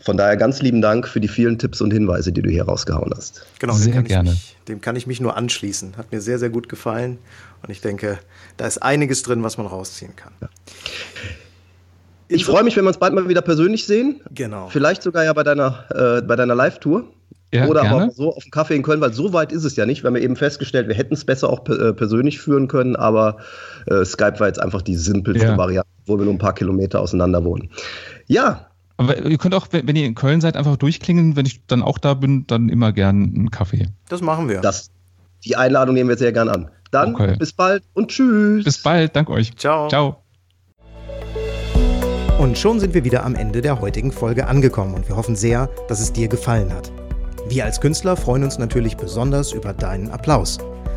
Von daher ganz lieben Dank für die vielen Tipps und Hinweise, die du hier rausgehauen hast. Genau, sehr dem gerne. Mich, dem kann ich mich nur anschließen. Hat mir sehr, sehr gut gefallen. Und ich denke, da ist einiges drin, was man rausziehen kann. Ja. Ich freue mich, wenn wir uns bald mal wieder persönlich sehen. Genau. Vielleicht sogar ja bei deiner, äh, bei deiner Live-Tour. Ja, Oder gerne. auch so auf dem Kaffee in Köln, weil so weit ist es ja nicht. Wir haben ja eben festgestellt, wir hätten es besser auch äh, persönlich führen können, aber äh, Skype war jetzt einfach die simpelste ja. Variante, wo wir nur ein paar Kilometer auseinander wohnen. Ja. Aber ihr könnt auch, wenn ihr in Köln seid, einfach durchklingen. Wenn ich dann auch da bin, dann immer gern einen Kaffee. Das machen wir. Das, die Einladung nehmen wir sehr gern an. Dann okay. bis bald und tschüss. Bis bald, danke euch. Ciao. Ciao. Und schon sind wir wieder am Ende der heutigen Folge angekommen und wir hoffen sehr, dass es dir gefallen hat. Wir als Künstler freuen uns natürlich besonders über deinen Applaus.